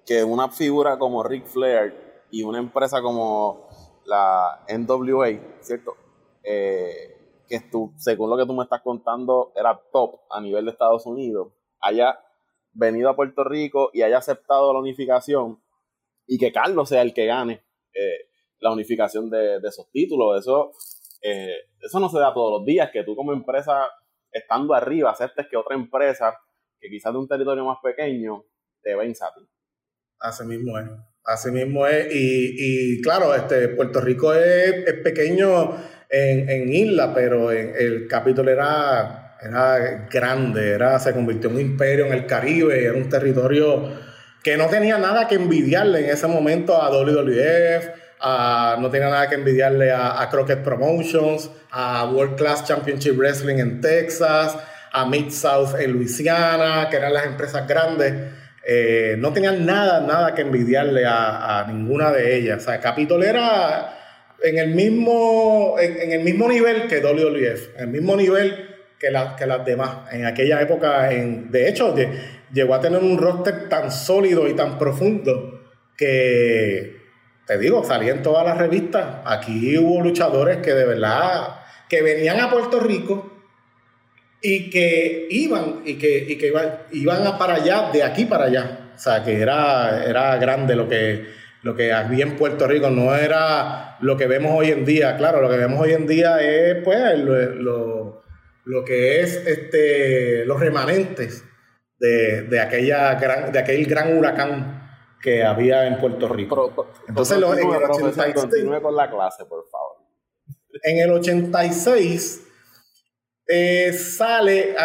que una figura como Rick Flair y una empresa como la NWA, ¿cierto? Eh, que tú, según lo que tú me estás contando, era top a nivel de Estados Unidos, haya venido a Puerto Rico y haya aceptado la unificación y que Carlos sea el que gane eh, la unificación de, esos títulos. Eso, eh, eso no se da todos los días, que tú como empresa, estando arriba, aceptes que otra empresa, que quizás de un territorio más pequeño, te venza a ti. Así mismo es. Así mismo es. Y, claro, este, Puerto Rico es, pequeño en, isla, pero en, el capítulo era, era grande, era, se convirtió en un imperio en el Caribe, era un territorio que no tenía nada que envidiarle en ese momento a WWF, a, no tenía nada que envidiarle a, a Crockett Promotions, a World Class Championship Wrestling en Texas, a Mid South en Luisiana, que eran las empresas grandes. Eh, no tenían nada, nada que envidiarle a, ninguna de ellas. O sea, Capitol era en el mismo, en, el mismo nivel que WWF, en el mismo nivel que, que las demás. En aquella época, en, de hecho, llegó a tener un roster tan sólido y tan profundo que, te digo, salía en todas las revistas. Aquí hubo luchadores que de verdad, que venían a Puerto Rico y que iban, y que, y que iban, iban a para allá, de aquí para allá. O sea, que era, era grande lo que, lo que había en Puerto Rico, no era lo que vemos hoy en día. Claro, lo que vemos hoy en día es pues lo, lo, que es este, los remanentes de, aquella gran, de aquel gran huracán que había en Puerto Rico. Entonces, en el 86, con la clase, por favor. En el 86 eh, sale,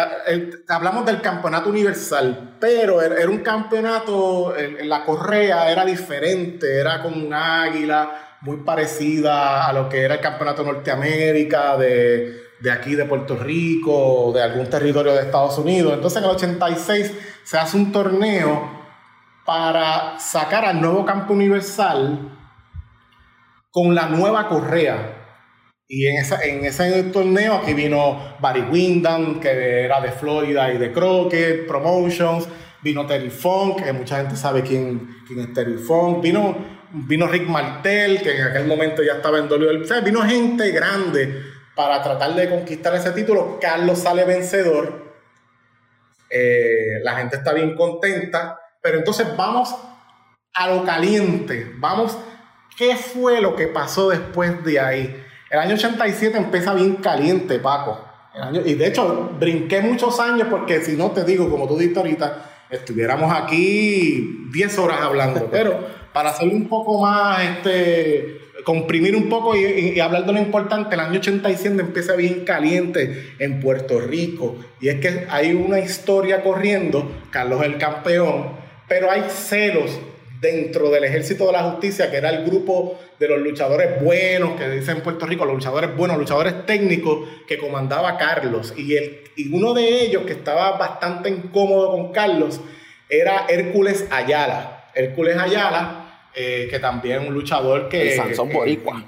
hablamos del campeonato universal, pero er, era, un campeonato, en la correa era diferente, era como un águila, muy parecida a lo que era el campeonato Norteamérica, de, de aquí de Puerto Rico, de algún territorio de Estados Unidos. Entonces en el 86 se hace un torneo para sacar al nuevo campo universal con la nueva correa. Y en, esa, en ese torneo aquí vino Barry Windham, que era de Florida y de Crockett Promotions. Vino Terry Funk, que mucha gente sabe quién, quién es Terry Funk. Vino, vino Rick Martel, que en aquel momento ya estaba en WWE. vino gente grande para tratar de conquistar ese título. Carlos sale vencedor. Eh, la gente está bien contenta. Pero entonces vamos a lo caliente, vamos, ¿qué fue lo que pasó después de ahí? El año 87 empieza bien caliente, Paco. y de hecho, brinqué muchos años porque si no te digo, como tú dijiste ahorita, estuviéramos aquí 10 horas hablando. Pero para hacer un poco más, este, comprimir un poco y, y, hablar de lo importante, el año 87 empieza bien caliente en Puerto Rico. Y es que hay una historia corriendo, Carlos el campeón, pero hay celos dentro del ejército de la justicia, que era el grupo de los luchadores buenos, que dicen en Puerto Rico, los luchadores buenos, luchadores técnicos, que comandaba Carlos. Y, el, y uno de ellos, que estaba bastante incómodo con Carlos, era Hércules Ayala. Hércules Ayala, eh, que también un luchador que... El Sansón Boricua.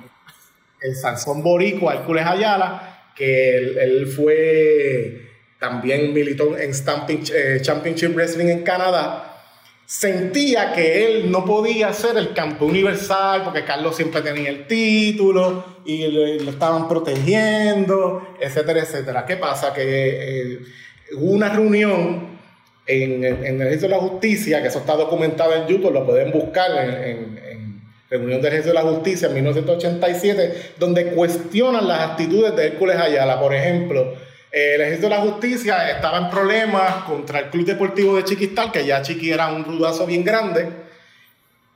El Sansón Boricua, Hércules Ayala, que él, fue... También militó en Stamping, eh, Championship Wrestling en Canadá sentía que él no podía ser el campeón universal porque Carlos siempre tenía el título y lo, estaban protegiendo, etcétera, etcétera. ¿Qué pasa? Que eh, hubo una reunión en, el Ejército de la Justicia, que eso está documentado en YouTube, lo pueden buscar en, en Reunión del Ejército de la Justicia en 1987, donde cuestionan las actitudes de Hércules Ayala, por ejemplo el ejército de la justicia estaba en problemas contra el Club Deportivo de Chiquistal, que ya Chiqui era un rudazo bien grande,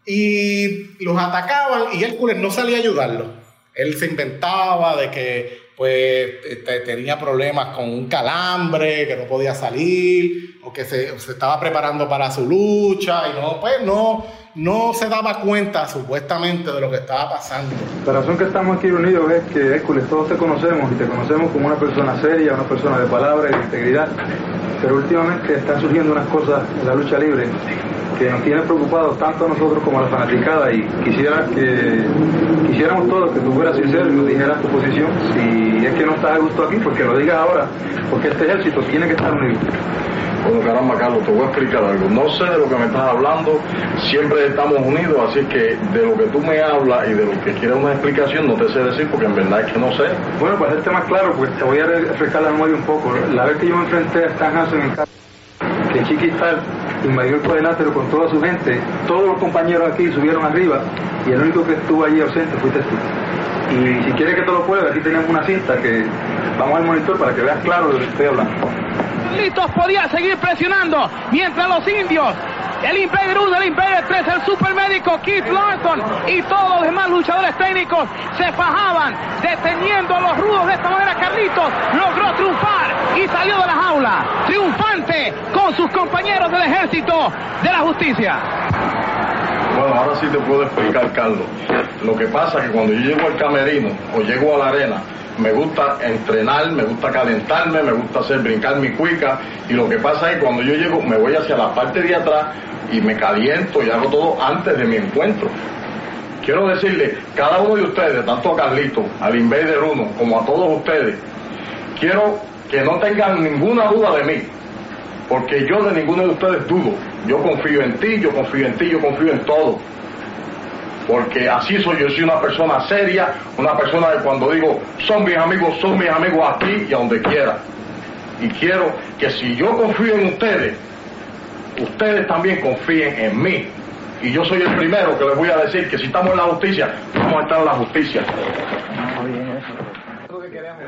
y los atacaban y Hércules no salía a ayudarlos. Él se inventaba de que pues tenía problemas con un calambre, que no podía salir, o que se, se, estaba preparando para su lucha, y no, pues no, no se daba cuenta supuestamente de lo que estaba pasando. La razón que estamos aquí unidos es que Hércules, todos te conocemos y te conocemos como una persona seria, una persona de palabra y de integridad, pero últimamente están surgiendo unas cosas en la lucha libre que nos tienen preocupados tanto a nosotros como a la fanaticada y quisiera que quisiéramos todos que tú fueras sincero y nos dijeras tu posición. Si es que no estás a gusto aquí, pues que lo digas ahora, porque este ejército tiene que estar unido. Bueno, caramba, Carlos, te voy a explicar algo. No sé de lo que me estás hablando, siempre estamos unidos, así que de lo que tú me hablas y de lo que quieres una explicación, no te sé decir porque en verdad es que no sé. Bueno, para hacerte más claro, pues te voy a refrescar la memoria un poco. La vez que yo me enfrenté a Stan Hansen en casa, que Chiquistal el cuadrilátero con toda su gente, todos los compañeros aquí subieron arriba y el único que estuvo allí ausente fuiste tú. Y si quieres que te lo pueda, aquí tenemos una cinta que vamos al monitor para que veas claro de lo que estoy hablando. Listos podía seguir presionando mientras los indios el Imperio 1, el Imperio 3, el supermédico Keith Larson y todos los demás luchadores técnicos se fajaban deteniendo a los rudos. De esta manera Carlitos logró triunfar y salió de la jaula triunfante con sus compañeros del ejército de la justicia. Ahora sí te puedo explicar, Carlos. Lo que pasa es que cuando yo llego al camerino o llego a la arena, me gusta entrenar, me gusta calentarme, me gusta hacer brincar mi cuica y lo que pasa es que cuando yo llego me voy hacia la parte de atrás y me caliento y hago todo antes de mi encuentro. quiero decirle, cada uno de ustedes, tanto a Carlito, al Invader 1, como a todos ustedes, quiero que no tengan ninguna duda de mí, porque yo de ninguno de ustedes dudo. Yo confío en ti, yo confío en ti, yo confío en todo. Porque así soy, yo soy una persona seria, una persona que cuando digo son mis amigos, son mis amigos aquí y a donde quiera. Y quiero que si yo confío en ustedes, ustedes también confíen en mí. Y yo soy el primero que les voy a decir que si estamos en la justicia, vamos a estar en la justicia.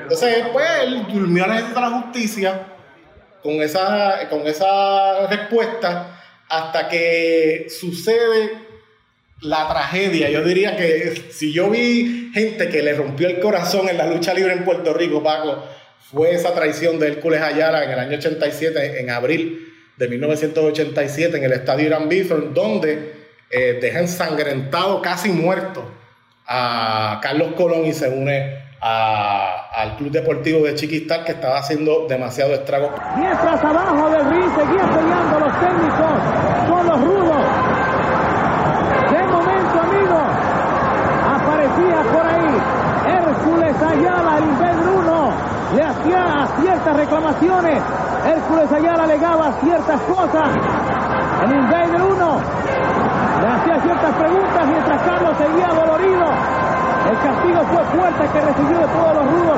Entonces, pues, él durmió la la justicia con esa, con esa respuesta hasta que sucede la tragedia. Yo diría que si yo vi gente que le rompió el corazón en la lucha libre en Puerto Rico, Paco, fue esa traición de Hércules Ayala en el año 87, en abril de 1987, en el estadio Irán Bithorn, donde eh, deja ensangrentado, casi muerto, a Carlos Colón y se une al Club Deportivo de Chiquistar que estaba haciendo demasiado estrago. Mientras abajo del ring seguían peleando los técnicos con los rudos. De momento, amigos, aparecía por ahí Hércules Ayala, el 1, le hacía ciertas reclamaciones. Hércules Ayala alegaba ciertas cosas. El Invader 1 le hacía ciertas preguntas mientras Carlos seguía dolorido. El castigo fue fuerte que recibió de todos los rudos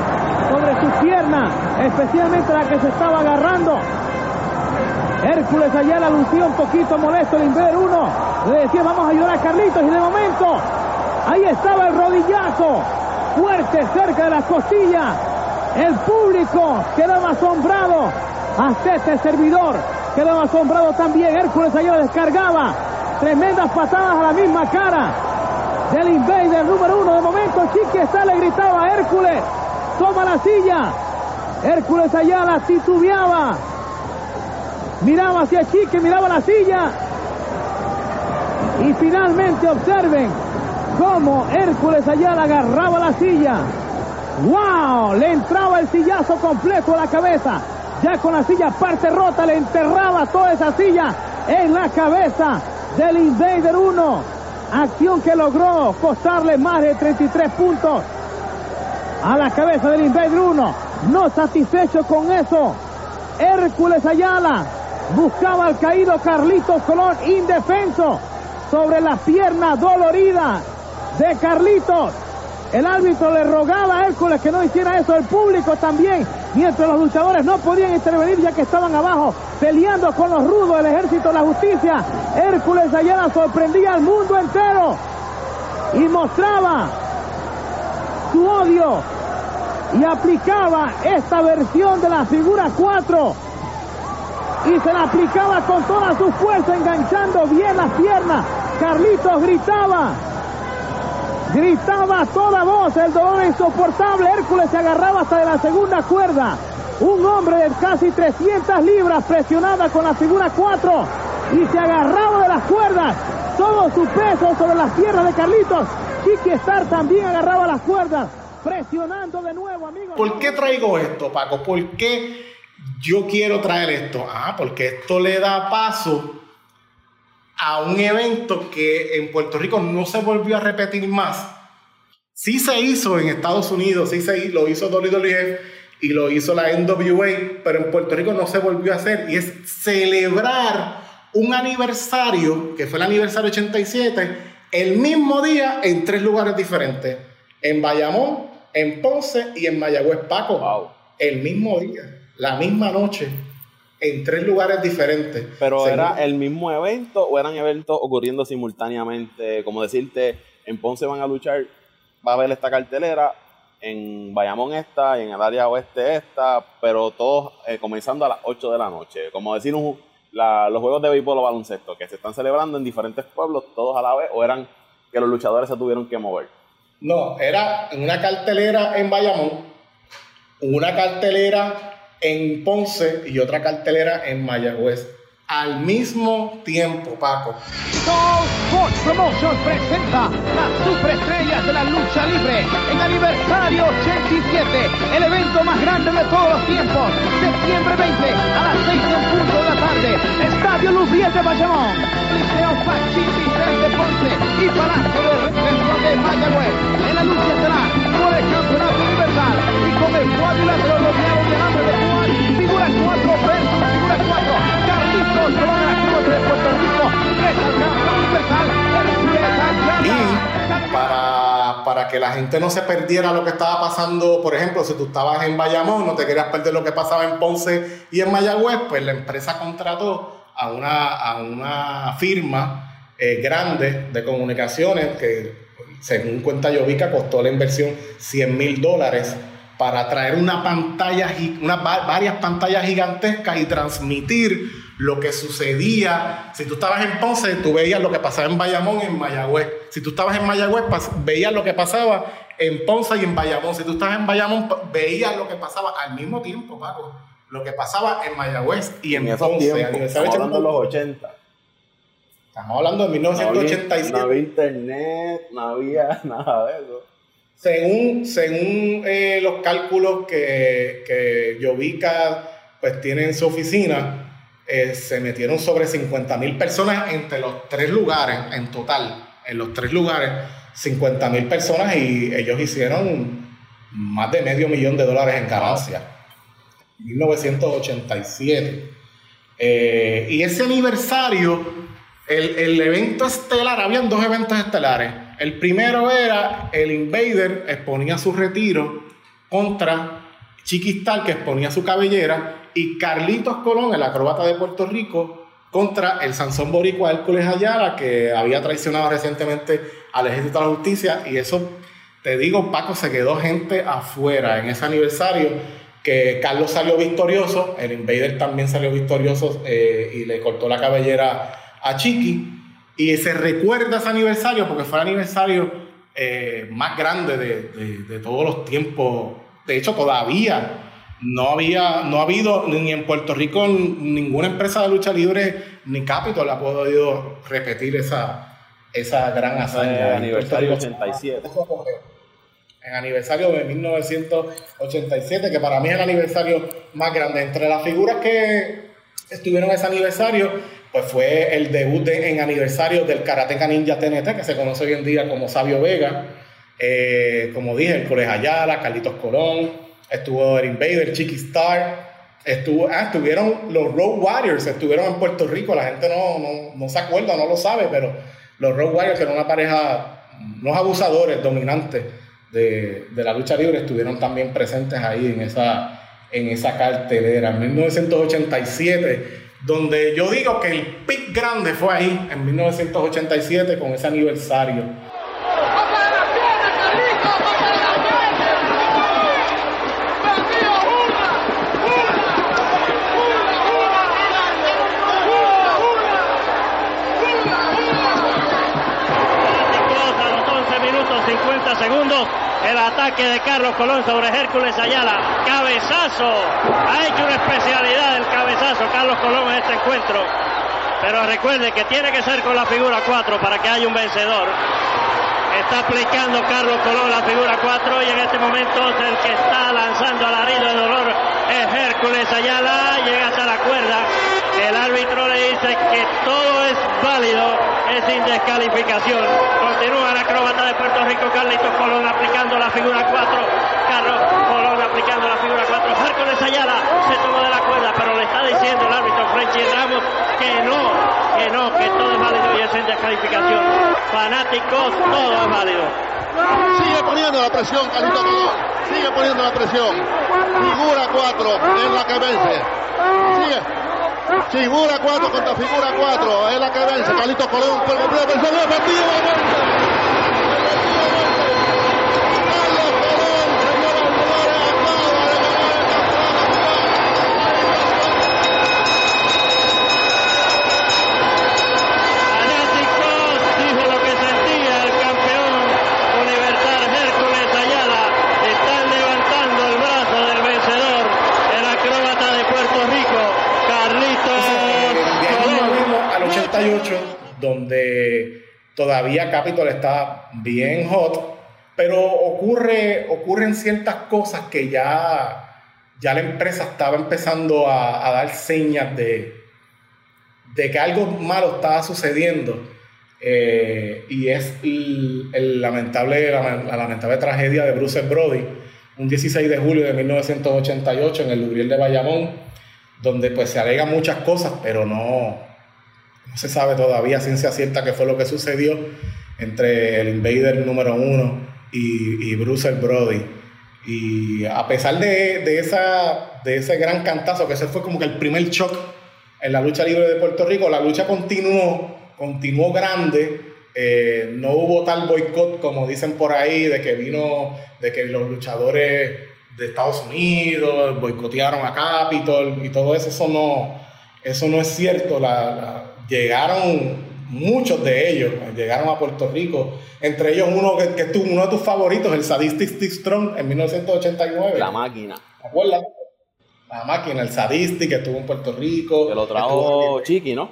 sobre sus piernas, especialmente la que se estaba agarrando. Hércules Ayala lucía un poquito molesto el Inver 1. Le decía, vamos a ayudar a Carlitos. Y de momento, ahí estaba el rodillazo, fuerte cerca de las costillas. El público quedaba asombrado. Hasta este servidor quedaba asombrado también. Hércules Ayala descargaba tremendas patadas a la misma cara del Invader número uno. De momento, Chiqui está, le gritaba Hércules, toma la silla. Hércules Ayala titubeaba. Miraba hacia Chique, miraba la silla. Y finalmente observen cómo Hércules Ayala agarraba la silla. ¡Wow! Le entraba el sillazo completo a la cabeza. Ya con la silla parte rota, le enterraba toda esa silla en la cabeza del Invader 1. Acción que logró costarle más de 33 puntos a la cabeza del Invader 1. No satisfecho con eso, Hércules Ayala buscaba al caído Carlitos Colón indefenso sobre la pierna dolorida de Carlitos. El árbitro le rogaba a Hércules que no hiciera eso, el público también, mientras los luchadores no podían intervenir ya que estaban abajo peleando con los rudos del ejército de la justicia. Hércules Ayala sorprendía al mundo entero y mostraba su odio y aplicaba esta versión de la figura 4 y se la aplicaba con toda su fuerza enganchando bien las piernas. Carlitos gritaba Gritaba a toda voz, el dolor insoportable. Hércules se agarraba hasta de la segunda cuerda. Un hombre de casi 300 libras presionada con la figura 4 y se agarraba de las cuerdas. Todo su peso sobre las piernas de Carlitos. Chiqui Star también agarraba las cuerdas, presionando de nuevo, amigos. ¿Por qué traigo esto, Paco? ¿Por qué yo quiero traer esto? Ah, porque esto le da paso a un evento que en Puerto Rico no se volvió a repetir más. Sí se hizo en Estados Unidos, sí se lo hizo WWE y lo hizo la NWA, pero en Puerto Rico no se volvió a hacer y es celebrar un aniversario, que fue el aniversario 87, el mismo día en tres lugares diferentes, en Bayamón, en Ponce y en Mayagüez Paco. El mismo día, la misma noche en tres lugares diferentes. Pero era el mismo evento o eran eventos ocurriendo simultáneamente, como decirte, en Ponce van a luchar, va a haber esta cartelera, en Bayamón esta, en el área oeste esta, pero todos eh, comenzando a las 8 de la noche, como decir un, los juegos de béisbol o baloncesto que se están celebrando en diferentes pueblos, todos a la vez, o eran que los luchadores se tuvieron que mover. No, era una cartelera en Bayamón, una cartelera en Ponce y otra cartelera en Mayagüez. al mismo tiempo, Paco. Soul Sports Promotions presenta las superestrellas de la lucha libre en aniversario 87, el evento más grande de todos los tiempos, septiembre 20 a las 6 en punto de la tarde, Estadio Lubriel de Bayamón, Liceo Pachín Vicente Ponce y Palacio de Recreación de Mayagüez. En la lucha estará por el campeonato universal y con el cuadrilátero rodeado de hambre de Juan, figura 4 versus figura 4, Carlitos Colón de la Cruz de Puerto Rico, frente al campeón universal, Hércules Ayala. Y para, para que la gente no se perdiera lo que estaba pasando, por ejemplo, si tú estabas en Bayamón, no te querías perder lo que pasaba en Ponce y en Mayagüez, pues la empresa contrató a una, a una firma eh, grande de comunicaciones que, según cuenta Yovica, costó la inversión 100 mil dólares para traer una pantalla, gi- una, va- varias pantallas gigantescas y transmitir lo que sucedía. Si tú estabas en Ponce, tú veías lo que pasaba en Bayamón y en Mayagüez. Si tú estabas en Mayagüez, veías lo que pasaba en Ponce y en Bayamón. Si tú estabas en Bayamón, veías lo que pasaba al mismo tiempo, Paco. Lo que pasaba en Mayagüez y en, En Ponce. tiempos, estamos hablando de los 80. 80. Estamos hablando de No había, 1987. no había internet, no había nada de eso. Según, según eh, los cálculos que, que pues, tiene en su oficina, eh, se metieron sobre 50 mil personas entre los tres lugares, en total, en los tres lugares, 50 mil personas y ellos hicieron más de medio millón de dólares en ganancias. 1987. Eh, y ese aniversario, el, el evento estelar, habían dos eventos estelares. El primero era el Invader exponía su retiro contra Chiquistal, que exponía su cabellera, y Carlitos Colón, el acróbata de Puerto Rico, contra el Sansón Boricua Hércules Ayala, que había traicionado recientemente al Ejército de la Justicia. Y eso, te digo, Paco, se quedó gente afuera en ese aniversario que Carlos salió victorioso, el Invader también salió victorioso eh, y le cortó la cabellera a Chiqui. Y se recuerda ese aniversario porque fue el aniversario eh, más grande de, de- de todos los tiempos. De hecho, todavía no había, no ha habido ni en Puerto Rico ninguna empresa de lucha libre ni Capitol ha podido repetir esa, esa gran hazaña. Eh, En aniversario Puerto Rico 87. en aniversario de 1987, que para mí es el aniversario más grande. Entre las figuras que estuvieron en ese aniversario, pues fue el debut de- en aniversario del Karateka Ninja TNT, que se conoce hoy en día como Sabio Vega. Eh, como dije, el Colegio Ayala, Carlitos Colón, estuvo el Invader, Chiqui Star. Estuvo, ah, estuvieron los Road Warriors, estuvieron en Puerto Rico, la gente no, no, no se acuerda, no lo sabe, pero los Road Warriors eran una pareja, unos abusadores dominantes de, de la lucha libre, estuvieron también presentes ahí en esa, en esa cartelera, en 1987, donde yo digo que el pick grande fue ahí, en 1987, con ese aniversario. a los 11 minutos 50 segundos. El ataque de Carlos Colón sobre Hércules Ayala. Cabezazo. Ha hecho una especialidad el cabezazo Carlos Colón en este encuentro. Pero recuerde que tiene que ser con la figura 4 para que haya un vencedor. Está aplicando Carlos Colón la figura 4 y en este momento el que está lanzando alarido de dolor es Hércules Ayala. Llega hasta la cuerda. El árbitro le dice que todo es válido, es sin descalificación. Continúa el acróbata de Puerto Rico, Carlitos Colón aplicando la figura 4. Carlos Colón aplicando la figura 4. Hércules Ayala se tomó de la cuerda, pero le está diciendo el árbitro Frenchy Ramos que no, que no, sin descalificación. Fanáticos, todo es válido. Sigue poniendo la presión, Carlito Colón. Sigue poniendo la presión. Figura 4 es la que vence. Sigue. Figura 4 contra figura 4 es la que vence. Carlitos Colón. Efectivamente. Carlos Colón, señoras y señores, acaba de ganar Fanáticos, dijo lo que sentía el campeón universal Hércules Ayala. Están levantando el brazo del vencedor, el acróbata de Puerto Rico, Carlitos De ahí 98, donde todavía Capitol está bien hot, pero ocurre, ocurren ciertas cosas que ya, ya la empresa estaba empezando a, a dar señas de, de que algo malo estaba sucediendo. Eh, y es el, el lamentable, la, la lamentable tragedia de Bruce Brody, un 16 de julio de 1988 en el Lubriel de Bayamón, donde pues se alegan muchas cosas, pero no, no se sabe todavía ciencia cierta qué fue lo que sucedió entre el Invader número uno y, y Bruce Brody. Y a pesar de, de, esa, de ese gran cantazo, que ese fue como que el primer shock en la lucha libre de Puerto Rico, la lucha continuó, continuó grande. Eh, no hubo tal boicot como dicen por ahí, de que vino, de que los luchadores de Estados Unidos boicotearon a Capitol y todo eso. Eso no, eso no es cierto. La, la, llegaron muchos de ellos, llegaron a Puerto Rico. Entre ellos uno que, que tuvo uno de tus favoritos, el Sadistic Steve Strong en 1989. La máquina. ¿Te acuerdas? La máquina, el Sadistic que estuvo en Puerto Rico. Que lo trajo Chiqui, ¿no?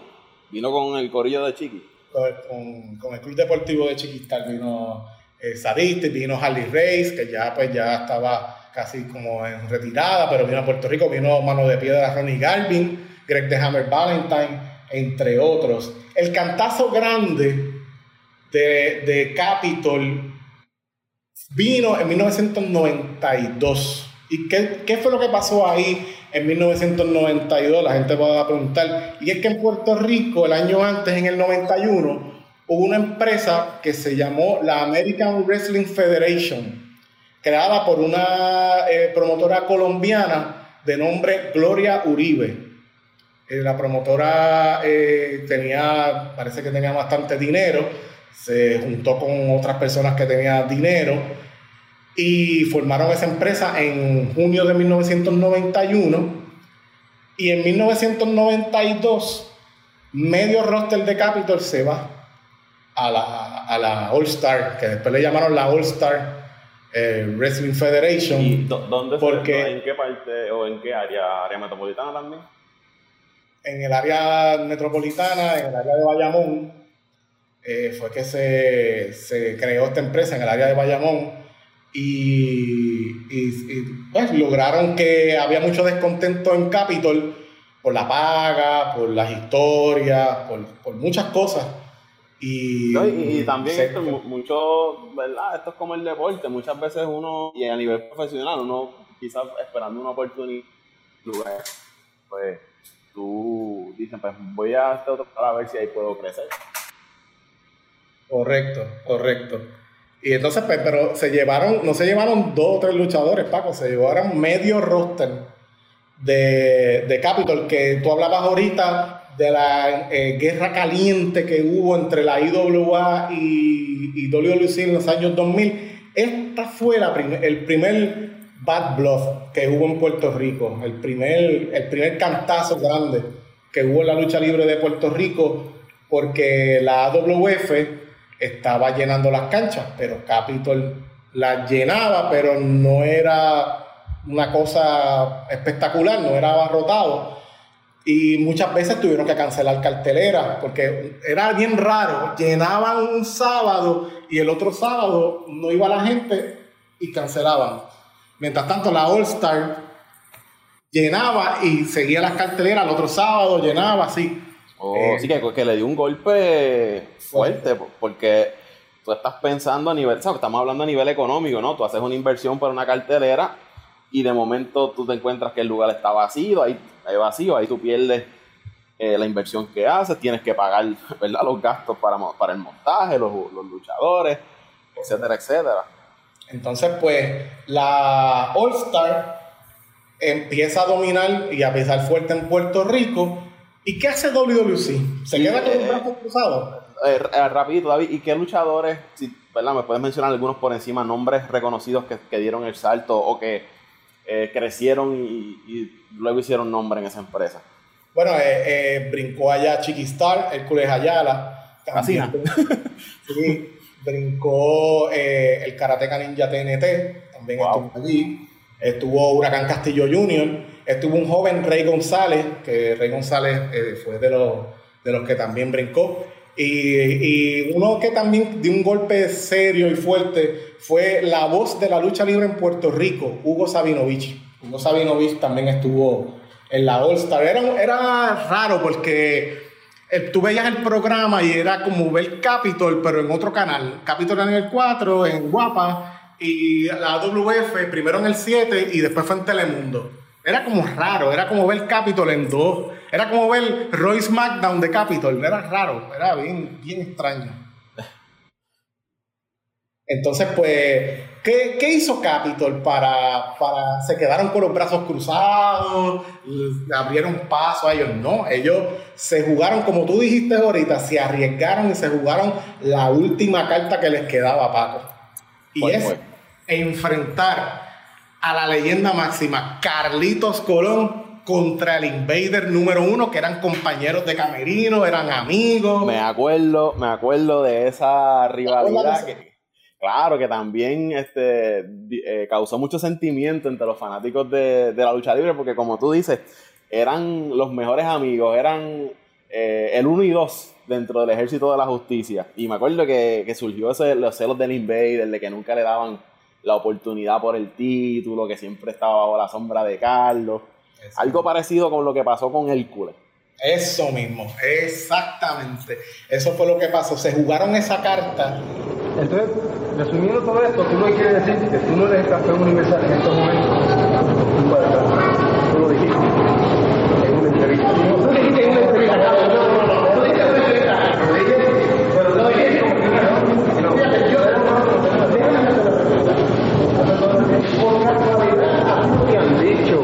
Vino con el corillo de Chiqui. Con, con el Club Deportivo de Chiquistal vino el Sadistic, vino Harley Race, que ya pues ya estaba casi como en retirada, pero vino a Puerto Rico, vino Mano de Piedra Ronnie Garvin, Greg the Hammer Valentine, entre otros. El cantazo grande de, de Capitol vino en 1992. ¿Y qué, qué, fue lo que pasó ahí en 1992? La gente va a preguntar. Y es que en Puerto Rico, el año antes, en el 91, hubo una empresa que se llamó la American Wrestling Federation, creada por una eh, promotora colombiana de nombre Gloria Uribe. Eh, la promotora eh, tenía, parece que tenía bastante dinero, se juntó con otras personas que tenían dinero y formaron esa empresa en junio de 1991 y en 1992 medio roster de Capitol se va a la, a la All Star, que después le llamaron la All Star eh, Wrestling Federation. ¿Y dónde porque, fue, ¿En qué parte o en qué área? ¿Área metropolitana también? En el área metropolitana, en el área de Bayamón, eh, fue que se, se, creó esta empresa en el área de Bayamón y, y, y pues, lograron que había mucho descontento en Capitol por la paga, por las historias, por, por muchas cosas. Y, no, y, y, también se, esto, mucho, ¿verdad? Esto es como el deporte, muchas veces uno, y a nivel profesional, uno quizás esperando una oportunidad, pues tú dices, pues voy a este otro para ver si ahí puedo crecer. Correcto, correcto. Y entonces, pues, pero se llevaron, no se llevaron dos o tres luchadores, Paco, se llevaron medio roster de, de Capitol, que tú hablabas ahorita de la eh, guerra caliente que hubo entre la IWA y, y en los años 2000. Esta fue la el primer bad blood que hubo en Puerto Rico, el primer, el primer cantazo grande que hubo en la lucha libre de Puerto Rico, porque la AWF estaba llenando las canchas, pero Capitol las llenaba, pero no era una cosa espectacular, no era abarrotado. Y muchas veces tuvieron que cancelar carteleras, porque era bien raro. Llenaban un sábado y el otro sábado no iba la gente y cancelaban. Mientras tanto, la All Star llenaba y seguía las carteleras el otro sábado, llenaba así. Oh, eh, sí, que, que, le dio un golpe fuerte, porque tú estás pensando a nivel, ¿sabes? estamos hablando a nivel económico, ¿no? Tú haces una inversión para una cartelera y de momento tú te encuentras que el lugar está vacío, ahí, ahí vacío, ahí tú pierdes eh, la inversión que haces, tienes que pagar, ¿verdad? Los gastos para, para el montaje, los, los luchadores, etcétera, etcétera. Entonces, pues, la All Star empieza a dominar y a pesar fuerte en Puerto Rico. ¿Y qué hace WWC? ¿Se queda con los brazos cruzados? Eh, eh, rapidito, David, ¿y qué luchadores, si, ¿verdad? ¿Me puedes mencionar algunos por encima, nombres reconocidos que, que dieron el salto o que eh, crecieron y, y, luego hicieron nombre en esa empresa? Bueno, eh, brincó allá Chiquistar, Hércules Ayala. Así, sí, brincó eh, el Karateka Ninja TNT, también wow. estuvo allí. Estuvo Huracán Castillo Jr., estuvo un joven Rey González, que Rey González eh, fue de los, de los que también brincó. Y, y, uno que también dio un golpe serio y fuerte fue la voz de la lucha libre en Puerto Rico, Hugo Sabinovich. Hugo Sabinovich también estuvo en la All Star. Era, era raro porque eh, tú veías el programa y era como ver Capitol, pero en otro canal. Capitol en el 4, en Guapa, y la WF primero en el 7 y después fue en Telemundo. Era como raro, era como ver Capitol en dos. Era como ver Royce SmackDown de Capitol. Era raro, era bien, bien extraño. Entonces, pues, ¿qué, hizo Capitol para, para, se quedaron con los brazos cruzados, abrieron paso a ellos? No, ellos se jugaron, como tú dijiste ahorita, se arriesgaron y se jugaron la última carta que les quedaba a Paco. Y es enfrentar a la leyenda máxima, Carlitos Colón, contra el Invader número uno, que eran compañeros de camerino, eran amigos. Me acuerdo, me acuerdo de esa rivalidad que, Claro, que también este, eh, causó mucho sentimiento entre los fanáticos de, la lucha libre, porque como tú dices, eran los mejores amigos, eran eh, el uno y dos dentro del ejército de la justicia. Y me acuerdo que, surgió ese, los celos del Invader, de que nunca le daban la oportunidad por el título, que siempre estaba bajo la sombra de Carlos. Algo parecido con lo que pasó con Hércules. Eso mismo, exactamente. Eso fue lo que pasó. Se jugaron esa carta. Entonces, resumiendo todo esto, tú no quieres decir que tú no eres el campeón universal en estos momentos. Tú lo dijiste en una entrevista. Tú dijiste en una entrevista. Tú dijiste en una entrevista. Pero no dijiste Fíjate, yo por casualidad, a ti te han dicho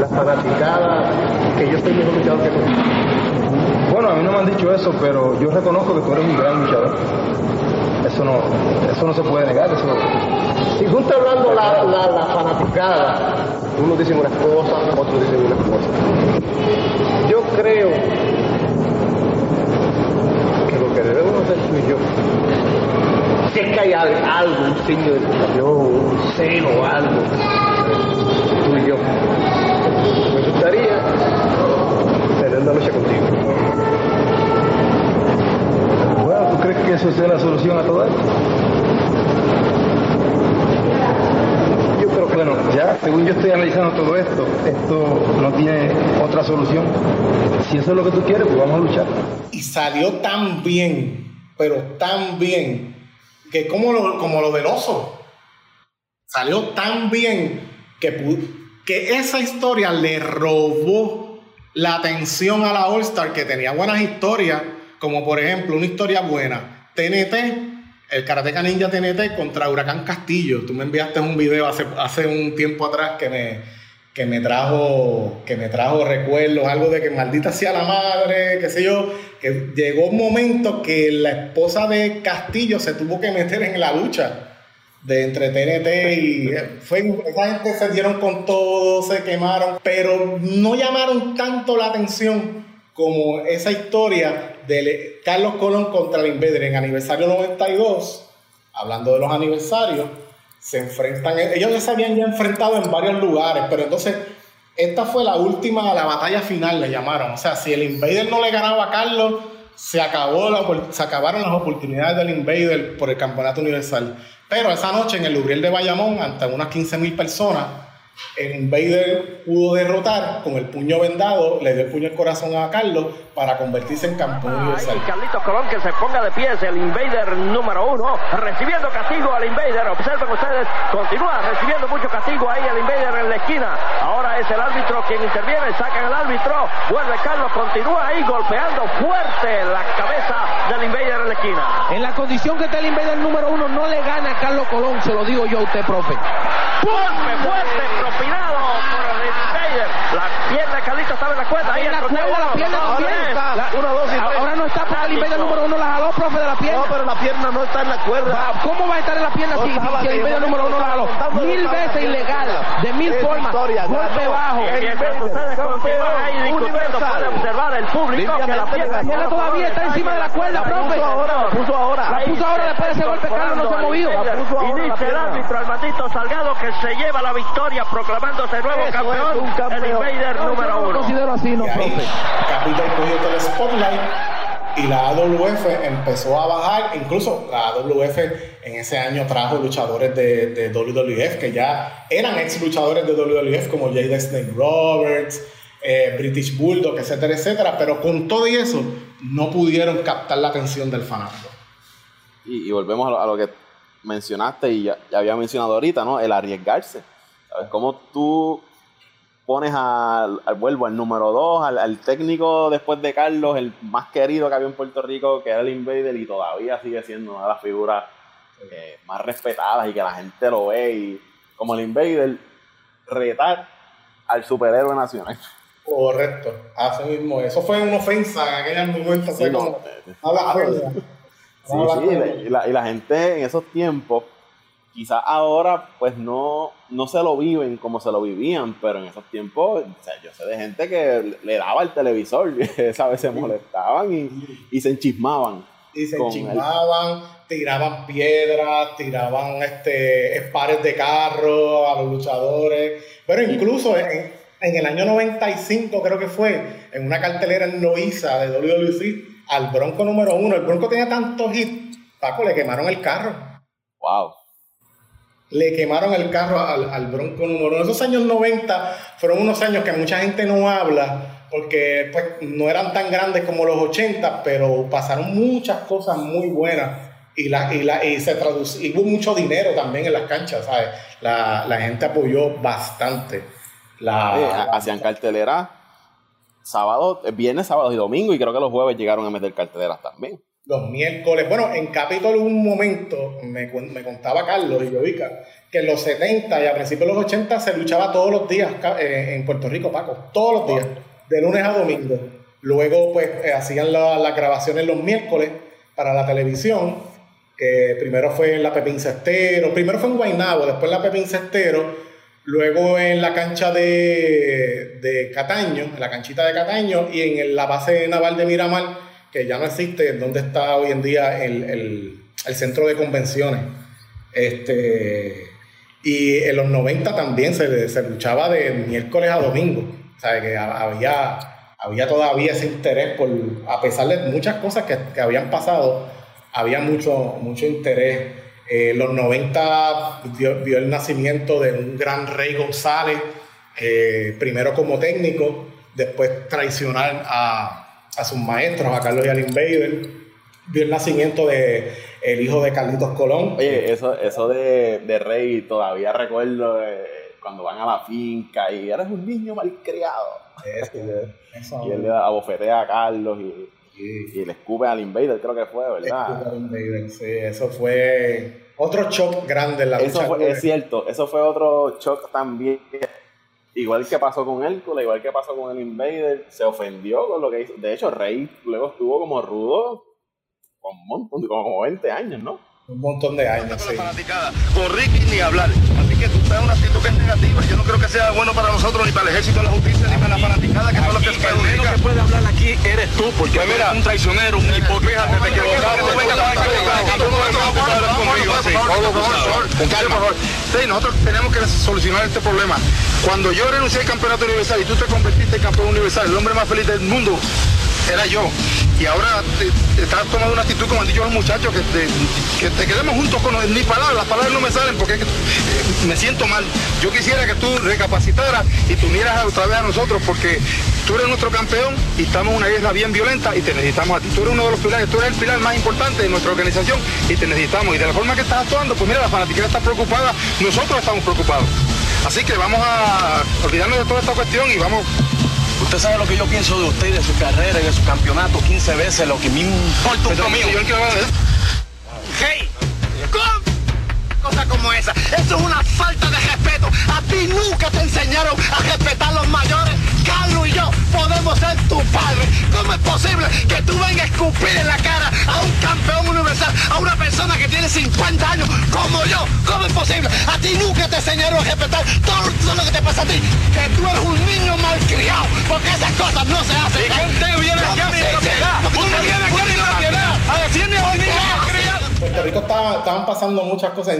las fanaticadas que yo estoy mejor luchador que. Bueno, a mí no me han dicho eso, pero yo reconozco que tú eres un gran luchador. Eso no, eso no se puede negar. Eso Si tú estás hablando la, la, fanaticada, unos dicen unas cosas, otros dicen unas cosas. Yo creo que lo que debemos hacer tú y yo, si es que hay algo, un signo de educación, un celo o algo, tú y yo, me gustaría tener una lucha contigo. Bueno, ¿tú crees que eso sea la solución a todo esto? Yo creo que, bueno, ya, según yo estoy analizando todo esto, esto no tiene otra solución. Si eso es lo que tú quieres, pues vamos a luchar. Y salió tan bien, pero tan bien, que como lo, como lo del oso. Salió tan bien que que esa historia le robó la atención a la All Star, que tenía buenas historias, como por ejemplo una historia buena, TNT, el Karateka Ninja TNT contra Huracán Castillo. Tú me enviaste un video hace, hace un tiempo atrás que me, que me trajo que me trajo recuerdos, algo de que maldita sea la madre, qué sé yo, que llegó un momento que la esposa de Castillo se tuvo que meter en la lucha de entre TNT y fue, esa gente se dieron con todo, se quemaron, pero no llamaron tanto la atención como esa historia de Carlos Colón contra el Invader en aniversario 92, hablando de los aniversarios, se enfrentan, ellos ya se habían ya enfrentado en varios lugares, pero entonces esta fue la última, la batalla final le llamaron, o sea, si el Invader no le ganaba a Carlos, se, acabó se acabaron las oportunidades del Invader por el campeonato universal. Pero esa noche en el Lubriel de Bayamón, ante unas 15.000 personas, el Invader pudo derrotar con el puño vendado, le dio el puño al corazón a Carlos para convertirse en campeón universal. Carlitos Colón que se ponga de pies, el Invader número uno, recibiendo castigo al Invader. Observen ustedes, continúa recibiendo mucho castigo ahí el Invader en la esquina. Ahora es el árbitro quien interviene, sacan al árbitro, vuelve Carlos, continúa ahí golpeando fuerte la cabeza del Invader en la esquina. En la condición que está el Invader número uno, no le gana Carlos Colón, se lo digo yo a usted, profe. Golpe fuerte, propinado por el Invader. La pierna de Carlitos estaba en la cuerda. Ahí en la cuerda, la pierna también. Uno, dos y Ahora no está porque el número profe, de la pierna. No, pero la pierna no está en la cuerda. ¿Cómo va a estar en la pierna si, si el Invader número uno la jaló? Mil veces ilegal, de mil formas. Golpe bajo. Puede observar el público que la pierna todavía está encima de la cuerda, profe. La puso ahora. La puso ahora después de ese golpe, Carlos no se ha movido. Y dice el árbitro Armandito Salgado que se lleva la victoria proclamándose nuevo campeón, el Invader número uno. considero así, no, profe. Capital cogió todo el spotlight y la AWF empezó a bajar. Incluso la AWF en ese año trajo luchadores de, de WWF que ya eran ex luchadores de WWF como Jade Snake Roberts, eh, British Bulldog, etcétera, etcétera. Pero con todo y eso, no pudieron captar la atención del fanático. Y, volvemos a lo, a lo que mencionaste y ya, ya había mencionado ahorita, ¿no? El arriesgarse. ¿Sabes? Cómo tú pones al, al vuelvo al número 2, al, al, técnico después de Carlos, el más querido que había en Puerto Rico, que era el Invader, y todavía sigue siendo una de las figuras eh, más respetadas y que la gente lo ve. Y como el Invader, retar al superhéroe nacional. Correcto, así mismo. Eso fue una ofensa en aquel momento. Sí, no, como. Sí, sí, y la, y la gente en esos tiempos, quizás ahora pues no, no se lo viven como se lo vivían, pero en esos tiempos, o sea, yo sé de gente que le daba el televisor, esa vez se molestaban y, y se enchismaban. Y se enchismaban, tiraban piedras, tiraban este, espares de carro a los luchadores. Pero incluso en, en el año 95, creo que fue, en una cartelera en Loiza de WWC, al Bronco número uno. El Bronco tenía tantos hits, Paco, le quemaron el carro. Wow. Le quemaron el carro al, Bronco número uno. Esos años 90 fueron unos años que mucha gente no habla porque pues, no eran tan grandes como los 80, pero pasaron muchas cosas muy buenas y, y, la, y se tradució, y hubo mucho dinero también en las canchas, ¿sabes? La, la gente apoyó bastante. La, Eh, hacían cartelera sábado, viernes, sábado y domingo, y creo que los jueves llegaron a meter carteleras también. Los miércoles. Bueno, en Capitol un momento, me, me contaba Carlos y Yovica, que en los 70 y a principios de los 80 se luchaba todos los días eh, en Puerto Rico, Paco, todos los días, de lunes a domingo. Luego, pues, eh, hacían la- las grabaciones los miércoles para la televisión, que primero fue en la Pepín Cestero, primero fue en Guaynabo, después en la Pepín Cestero, luego en la cancha de, de Cataño, en la canchita de Cataño, y en la base naval de Miramar, que ya no existe, donde está hoy en día el, el- el centro de convenciones. Este, y en los 90 también se, se luchaba de miércoles a domingo. O sea, que ha- había, había todavía ese interés por, a pesar de muchas cosas que, que habían pasado, había mucho, mucho interés. Eh, los 90 vio, vio el nacimiento de un gran Rey González, eh, primero como técnico, después traicionar a, a sus maestros, a Carlos y al Invader. Vio el nacimiento de el hijo de Carlitos Colón. Oye, eso, eso de, de Rey, todavía recuerdo eh, cuando van a la finca y eres un niño malcriado. Eso, eso. Y él le abofetea a Carlos y, y le escupe al Invader, creo que fue, ¿verdad? Carlos Invader, sí, eso fue otro shock grande en la Eso lucha fue, es cierto, eso fue otro shock también. Igual que pasó con Hércules, igual que pasó con el Invader, se ofendió con lo que hizo. De hecho, Rey luego estuvo como rudo con un montón, como 20 años, ¿no? Un montón de años, sí. fanaticada. Con Ricky ni hablar. Que tú estás en una actitud que es negativa. Yo no creo que sea bueno para nosotros, ni para el ejército de la justicia, ni para la fanaticada, que son los que se perjudican. que puede hablar aquí eres tú, porque tú eres un traicionero, un hipócrita. Te equivocaste, tú no. Sí, nosotros tenemos que solucionar este problema. Cuando yo renuncié al campeonato universal y tú te convertiste en campeón universal, el hombre más feliz del mundo era yo. Y ahora te, estás tomando una actitud como han dicho los muchachos, que te, que te quedemos juntos con ni palabras, las palabras no me salen porque eh, me siento mal. Yo quisiera que tú recapacitaras y te unieras otra vez a nosotros porque tú eres nuestro campeón y estamos en una isla bien violenta y te necesitamos a ti. Tú eres uno de los pilares, tú eres el pilar más importante de nuestra organización y te necesitamos. Y de la forma que estás actuando, pues mira, la fanaticada está preocupada, nosotros estamos preocupados. Así que vamos a olvidarnos de toda esta cuestión y vamos Usted sabe lo que yo pienso de usted de su carrera y de su campeonato 15 veces, lo que me importa un comino. yo quiero. ¡Hey! Cosa como esa. Eso es una falta de respeto. A ti nunca te enseñaron a respetar a los mayores. Carlos y yo podemos ser tu padre. ¿Cómo es posible que tú vengas a escupir en la cara a un campeón universal, a una persona que tiene 50 años como yo? ¿Cómo es posible? A ti nunca te enseñaron a respetar todo, todo lo que te pasa a ti. Que tú eres un niño malcriado. Porque esas cosas no se hacen. ¿Y qué usted viene aquí a mi propiedad? Usted viene aquí a mi propiedad a decirle a un niño malcriado. Puerto Rico estaba, estaban pasando muchas cosas.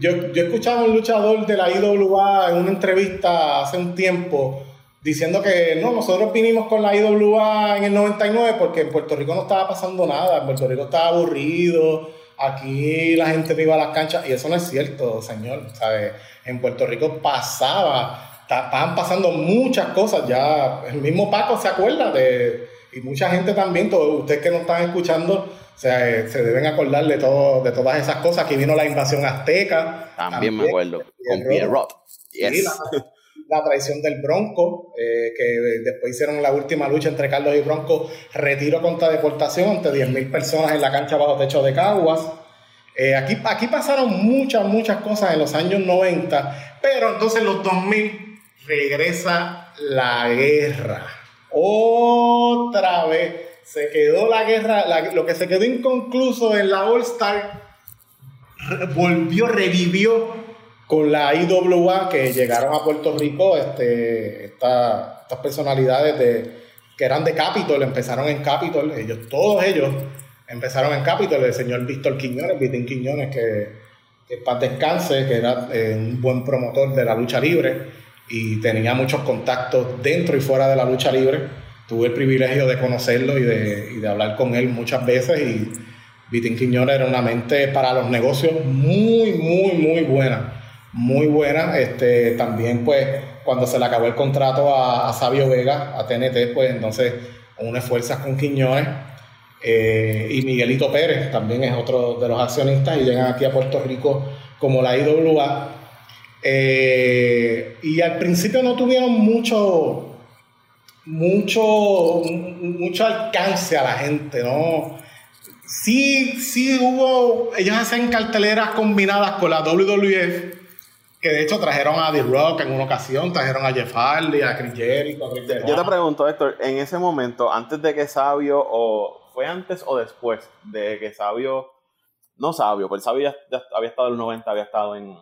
Yo, yo escuchaba a un luchador de la IWA en una entrevista hace un tiempo diciendo que no, nosotros vinimos con la IWA en el 99 porque en Puerto Rico no estaba pasando nada, en Puerto Rico estaba aburrido, aquí la gente no iba a las canchas y eso no es cierto, señor, ¿sabes? En Puerto Rico pasaba, estaban pasando muchas cosas, ya el mismo Paco se acuerda de, y mucha gente también, todos ustedes que nos están escuchando, o sea, eh, se deben acordar de, todo, de todas esas cosas. Aquí vino la invasión azteca. También, me acuerdo, con Pierrot. Yes. la, traición del Bronco, eh, que después hicieron la última lucha entre Carlos y Bronco, retiro contra deportación ante 10.000 personas en la cancha bajo techo de Caguas. Eh, aquí, aquí pasaron muchas, muchas cosas en los años 90, pero entonces en los 2000 regresa la guerra. Otra vez se quedó la guerra, lo que se quedó inconcluso en la All Star, volvió, revivió con la IWA que llegaron a Puerto Rico, este, estas personalidades de, que eran de Capitol, empezaron en Capitol, ellos, todos ellos empezaron en Capitol, el señor Víctor Quiñones, Vitín Quiñones, que, que paz descanse, que era eh, un buen promotor de la lucha libre y tenía muchos contactos dentro y fuera de la lucha libre tuve el privilegio de conocerlo y de, hablar con él muchas veces y Vitín Quiñones era una mente para los negocios muy, muy, muy buena. Muy buena. Este, también, pues, cuando se le acabó el contrato a, Sabio Vega, a TNT, pues entonces unas fuerzas con Quiñones. Eh, y Miguelito Pérez también es otro de los accionistas y llegan aquí a Puerto Rico como la IWA. Eh, y al principio no tuvieron mucho, mucho, mucho alcance a la gente, ¿no? Sí, sí hubo, ellos hacen carteleras combinadas con la WWF, que de hecho trajeron a The Rock en una ocasión, trajeron a Jeff Hardy, a Chris Jericho, a Chris Yo te pregunto, Héctor, en ese momento, antes de que Sabio, o fue antes o después de que Sabio, no Sabio, pues Sabio ya, había estado en los 90, había estado en,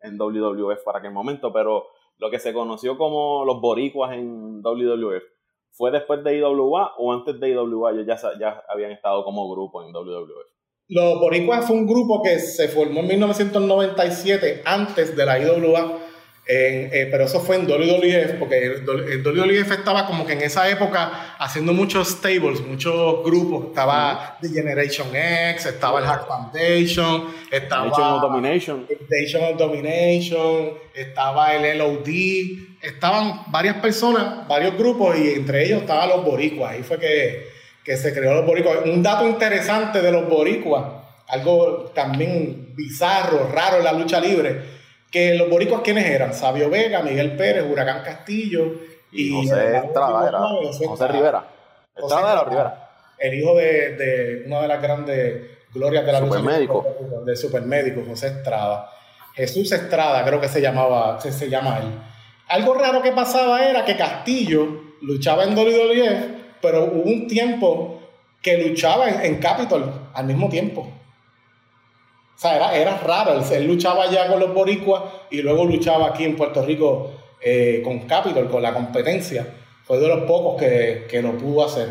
en WWF para aquel momento, pero lo que se conoció como los boricuas en WWF, ¿fue después de IWA o antes de IWA ellos ya, ya habían estado como grupo en WWF? Los boricuas fue un grupo que se formó en 1997 antes de la IWA eh, pero eso fue en WWF, porque el, WWF estaba como que en esa época haciendo muchos stables, muchos grupos. Estaba The Generation X, estaba el Hard Foundation, estaba Nation of Domination. Nation of Domination, estaba el LOD, estaban varias personas, varios grupos, y entre ellos estaban los boricuas. Ahí fue que, que se creó los boricuas. Un dato interesante de los boricuas, algo también bizarro, raro en la lucha libre que los boricuas, ¿quiénes eran? Sabio Vega, Miguel Pérez, Huracán Castillo y, José Estrada, era, José, Rivera. Estrada era Rivera. El hijo de, de, una de las grandes glorias de la supermédico. Del supermédico, José Estrada. Jesús Estrada, creo que se llamaba, se, se llama él. Algo raro que pasaba era que Castillo luchaba en WWF, pero hubo un tiempo que luchaba en, en Capitol al mismo tiempo. O sea, era, raro. Él, luchaba allá con los boricuas y luego luchaba aquí en Puerto Rico eh, con Capitol, con la competencia. Fue de los pocos que, que lo pudo hacer.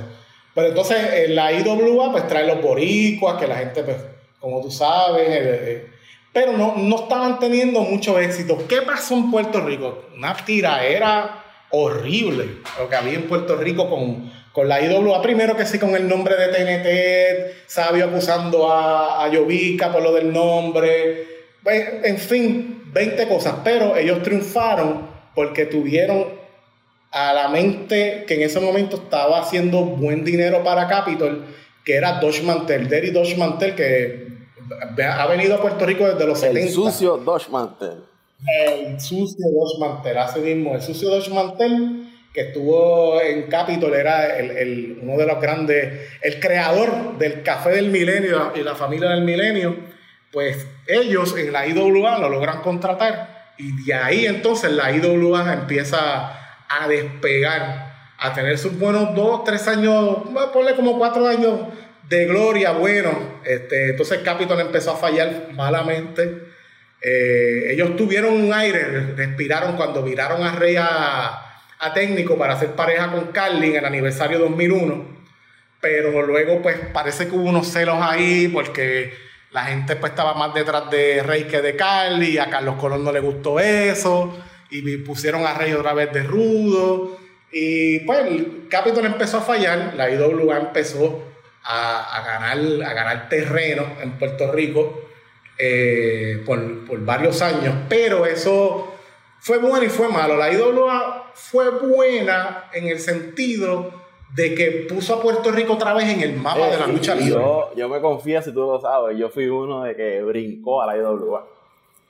Pero entonces en la IWA pues trae los boricuas, que la gente, pues, como tú sabes, eh, eh, pero no, no estaban teniendo mucho éxito. ¿Qué pasó en Puerto Rico? Una tiraera horrible lo que había en Puerto Rico con, con la IWA primero que sí con el nombre de TNT, Sabio acusando a, a Yovica por lo del nombre, pues, en fin, 20 cosas, pero ellos triunfaron porque tuvieron a la mente que en ese momento estaba haciendo buen dinero para Capitol, que era Dodge Mantel, Derry Dodge Mantel, que ha venido a Puerto Rico desde los el 70. El sucio Dodge Mantel. El sucio Dodge Mantel, así mismo, el sucio Dodge Mantel que estuvo en Capitol, era el, uno de los grandes, el creador del Café del Milenio y la familia del Milenio, pues ellos en la IWA lo logran contratar y de ahí entonces la IWA empieza a despegar, a tener sus buenos dos, tres años, ponle como cuatro años de gloria, bueno, este, entonces Capitol empezó a fallar malamente. Eh, ellos tuvieron un aire, respiraron cuando viraron a Rey a, a técnico para hacer pareja con Carly en el aniversario 2001. Pero luego, pues parece que hubo unos celos ahí porque la gente pues estaba más detrás de Rey que de Carly. Y a Carlos Colón no le gustó eso. Y pusieron a Rey otra vez de rudo. Y pues el Capitol empezó a fallar, la IWA empezó a, ganar, a ganar terreno en Puerto Rico eh, por varios años, pero eso fue bueno y fue malo. La IWA fue buena en el sentido de que puso a Puerto Rico otra vez en el mapa de la Eh, lucha libre. Yo, yo me confío, si tú lo sabes, yo fui uno de que brincó a la IWA.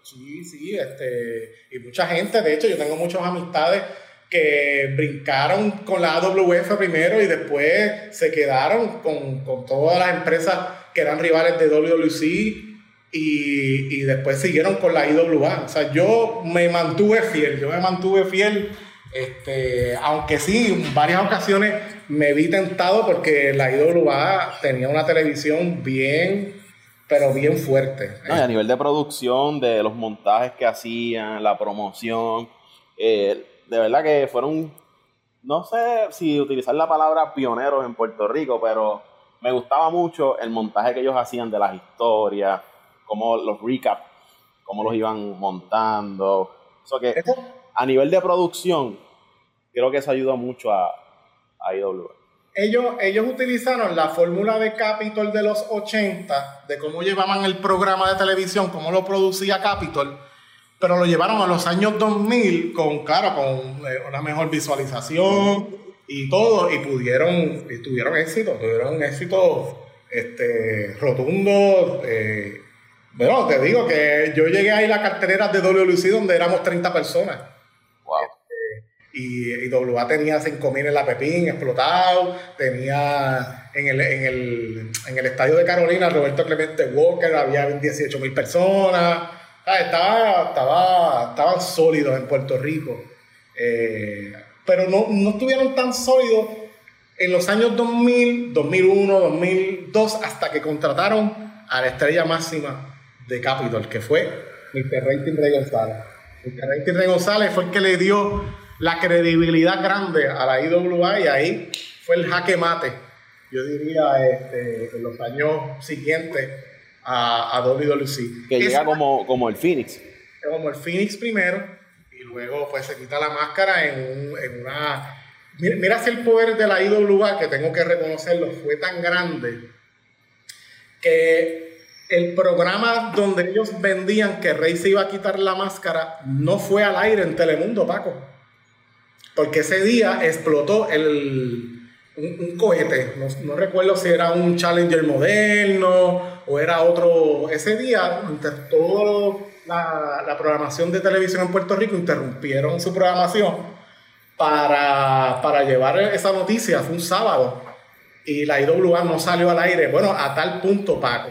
Sí, sí, este, y mucha gente, de hecho, yo tengo muchas amistades que brincaron con la AWF primero y después se quedaron con, con todas las empresas que eran rivales de WWC y, después siguieron con la IWA. O sea, yo me mantuve fiel, yo me mantuve fiel, este, aunque sí, en varias ocasiones me vi tentado porque la IWA tenía una televisión bien, pero bien fuerte. No, a nivel de producción, de los montajes que hacían, la promoción, eh, de verdad que fueron, no sé si utilizar la palabra pioneros en Puerto Rico, pero me gustaba mucho el montaje que ellos hacían de las historias, como los recaps, cómo los iban montando. Eso que a nivel de producción, creo que eso ayudó mucho a, a IWA. ellos, ellos utilizaron la fórmula de Capitol de los 80, de cómo llevaban el programa de televisión, cómo lo producía Capitol, pero lo llevaron a los años 2000 con, claro, con eh, una mejor visualización y todo, y pudieron, y tuvieron éxito, tuvieron un éxito este, rotundo. eh, bueno, te digo que yo llegué ahí a la cartelera de WLC donde éramos 30 personas. Y, y WA tenía 5.000 en la Pepín explotado, tenía en el, en, el, en el estadio de Carolina Roberto Clemente Walker, había 18.000 personas, Ah, estaba, estaba, estaban sólidos en Puerto Rico, Eh, pero no, no estuvieron tan sólidos en los años 2000, 2001, 2002, hasta que contrataron a la estrella máxima de Capitol, que fue Mr. Rating Rey González. Mr. Rating Rey González fue el que le dio la credibilidad grande a la IWA y ahí fue el jaque mate, yo diría, este, en los años siguientes a, a WWC. Que Esa- llega como, como el Phoenix. como el Phoenix primero y luego pues se quita la máscara en, un- en una... Mira, mira si el poder de la IWA, que tengo que reconocerlo, fue tan grande que el programa donde ellos vendían que Rey se iba a quitar la máscara no fue al aire en Telemundo, Paco. Porque ese día explotó el, un, cohete. No, recuerdo si era un Challenger moderno o era otro. Ese día, toda la, la programación de televisión en Puerto Rico interrumpieron su programación para, para llevar esa noticia. Fue un sábado y la IWA no salió al aire. Bueno, a tal punto, Paco,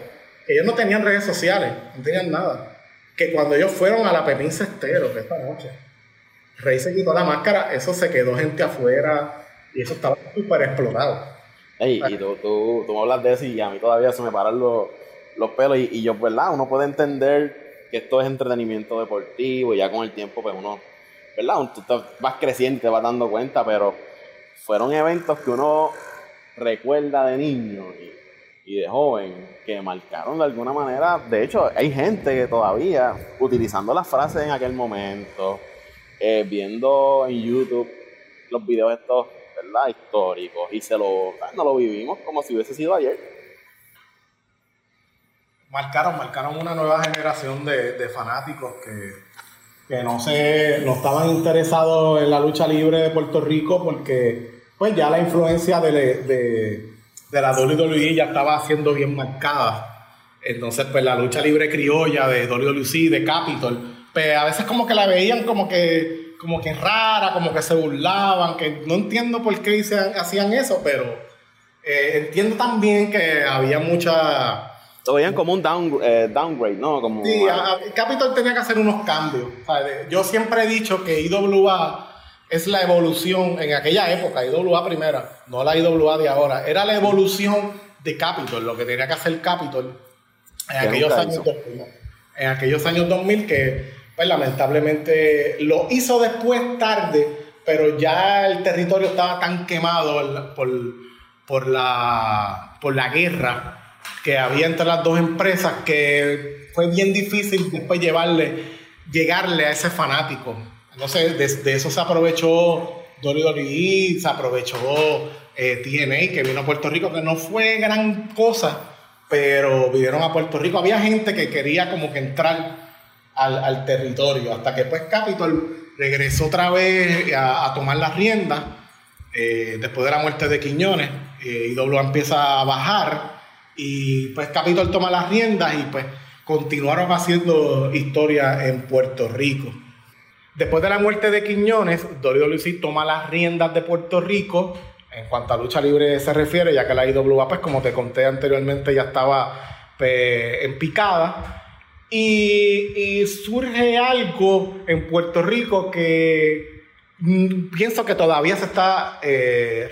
ellos no tenían redes sociales, no tenían nada. Que cuando ellos fueron a la Pepín Cestero, que esta noche, Rey se quitó la máscara, eso se quedó gente afuera y eso estaba súper explotado. Ey, y tú, tú, tú me hablas de eso y a mí todavía se me paran los, los pelos. Y, y yo, ¿verdad? Uno puede entender que esto es entretenimiento deportivo y ya con el tiempo, pues uno, ¿verdad? Tú te vas creciendo y te vas dando cuenta, pero fueron eventos que uno recuerda de niño y, y de joven que marcaron de alguna manera. De hecho, hay gente que todavía, utilizando las frases en aquel momento, eh, viendo en YouTube los videos estos, ¿verdad? Históricos, y se lo, no lo vivimos como si hubiese sido ayer. Marcaron, marcaron una nueva generación de, de fanáticos que, que no se, no estaban interesados en la lucha libre de Puerto Rico porque pues ya la influencia de, de, de la WWE ya estaba siendo bien marcada. Entonces, pues la lucha libre criolla de WWC, de Capitol, pues a veces como que la veían como que, como que rara, como que se burlaban, que no entiendo por qué hacían, eso, pero eh, entiendo también que había mucha... Lo veían como un down, eh, downgrade, ¿no? Como, Sí, a- a- Capitol tenía que hacer unos cambios. ¿sabes? Yo siempre he dicho que IWA es la evolución, en aquella época, IWA primera, no la IWA de ahora, era la evolución de Capitol, lo que tenía que hacer Capitol en Que aquellos años hizo. 2000. En aquellos años 2000 que, pues lamentablemente, lo hizo después tarde, pero ya el territorio estaba tan quemado por, la, por la guerra que había entre las dos empresas que fue bien difícil después llevarle, llegarle a ese fanático. Entonces, de, de eso se aprovechó WWE se aprovechó eh, TNA, que vino a Puerto Rico, que no fue gran cosa, pero vinieron a Puerto Rico. Había gente que quería como que entrar al, territorio, hasta que pues Capitol regresó otra vez a, a tomar las riendas eh, después de la muerte de Quiñones. Eh, IWA empieza a bajar y pues Capitol toma las riendas y pues continuaron haciendo historia en Puerto Rico. Después de la muerte de Quiñones, WWC toma las riendas de Puerto Rico en cuanto a lucha libre se refiere, ya que la IWA, pues como te conté anteriormente, ya estaba pues, en picada. Y, y surge algo en Puerto Rico que pienso que todavía se está eh,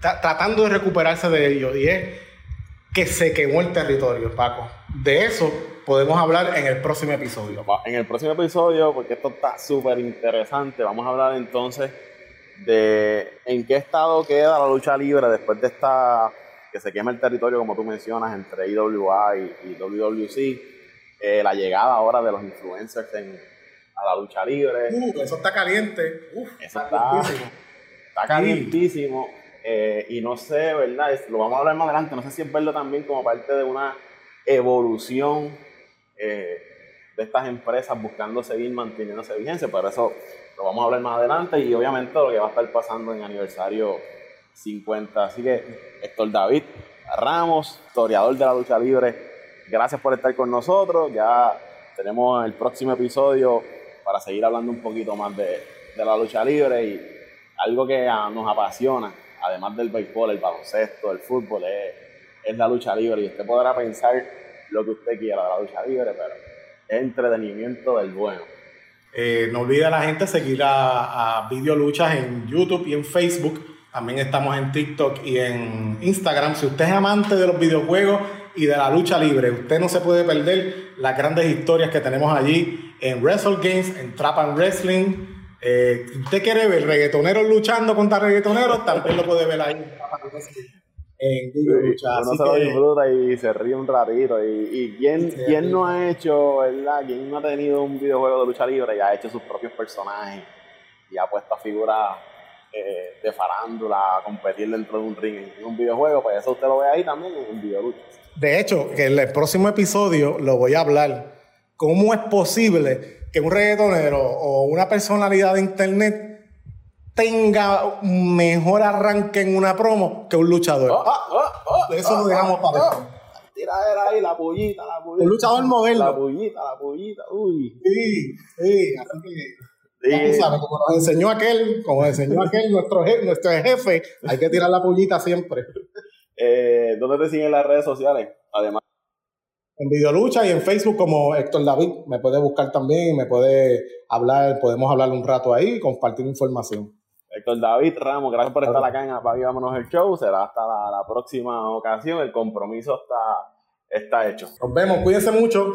ta- tratando de recuperarse de ello y es que se quemó el territorio, Paco. De eso podemos hablar en el próximo episodio. En el próximo episodio, porque esto está súper interesante, vamos a hablar entonces de en qué estado queda la lucha libre después de esta que se quema el territorio, como tú mencionas, entre IWA y, y WWC, eh, la llegada ahora de los influencers en, a la lucha libre. Uh, eso está caliente. Uf, Eso está, está calientísimo. eh, y no sé, ¿verdad? Es- lo vamos a hablar más adelante. No sé si es verlo también como parte de una evolución eh, de estas empresas buscando seguir manteniéndose vigencia. Pero eso lo vamos a hablar más adelante. Y obviamente lo que va a estar pasando en aniversario 50. Así que, Héctor David Ramos, historiador de la lucha libre, gracias por estar con nosotros. Ya tenemos el próximo episodio para seguir hablando un poquito más de, de la lucha libre y algo que ah, nos apasiona, además del béisbol, el baloncesto, el fútbol, es, es la lucha libre. Y usted podrá pensar lo que usted quiera la lucha libre, pero entretenimiento del bueno. Eh, no olvide a la gente seguir a, a Video Luchas en YouTube y en Facebook. También estamos en TikTok y en Instagram. Si usted es amante de los videojuegos y de la lucha libre, usted no se puede perder las grandes historias que tenemos allí en Wrestle Games, en Trap and Wrestling. Eh, si usted quiere ver reggaetoneros luchando contra reggaetoneros, también lo puede ver ahí en Luchas. Uno Así se lo disfruta y se ríe un ratito. ¿Y, y quién, Sí, quién sí. no ha hecho, verdad? ¿Quién no ha tenido un videojuego de lucha libre y ha hecho sus propios personajes y ha puesto a figuras eh, de farándula a competir dentro de un ring en un videojuego? Pues eso usted lo ve ahí también en videoluchas. De hecho, que en el próximo episodio lo voy a hablar. ¿Cómo es posible que un reggaetonero o una personalidad de internet tenga mejor arranque en una promo que un luchador? Ah, eso lo dejamos para después. Tiradera ahí, la pullita, la pullita. Un luchador moderno. La pullita, la pullita. Uy. Sí, sí, así que ya tú sabes, como nos enseñó aquel, como nos enseñó aquel, nuestro, je- nuestro jefe, hay que tirar la pullita siempre. Eh, ¿Dónde te siguen las redes sociales? Además, En Videolucha y en Facebook como Héctor David. Me puede buscar también, me puede hablar, podemos hablar un rato ahí y compartir información. Héctor David Ramos, gracias por estar acá en Apague Vámonos el Show. Será hasta la, la próxima ocasión. El compromiso está, está hecho. Nos vemos, cuídense mucho.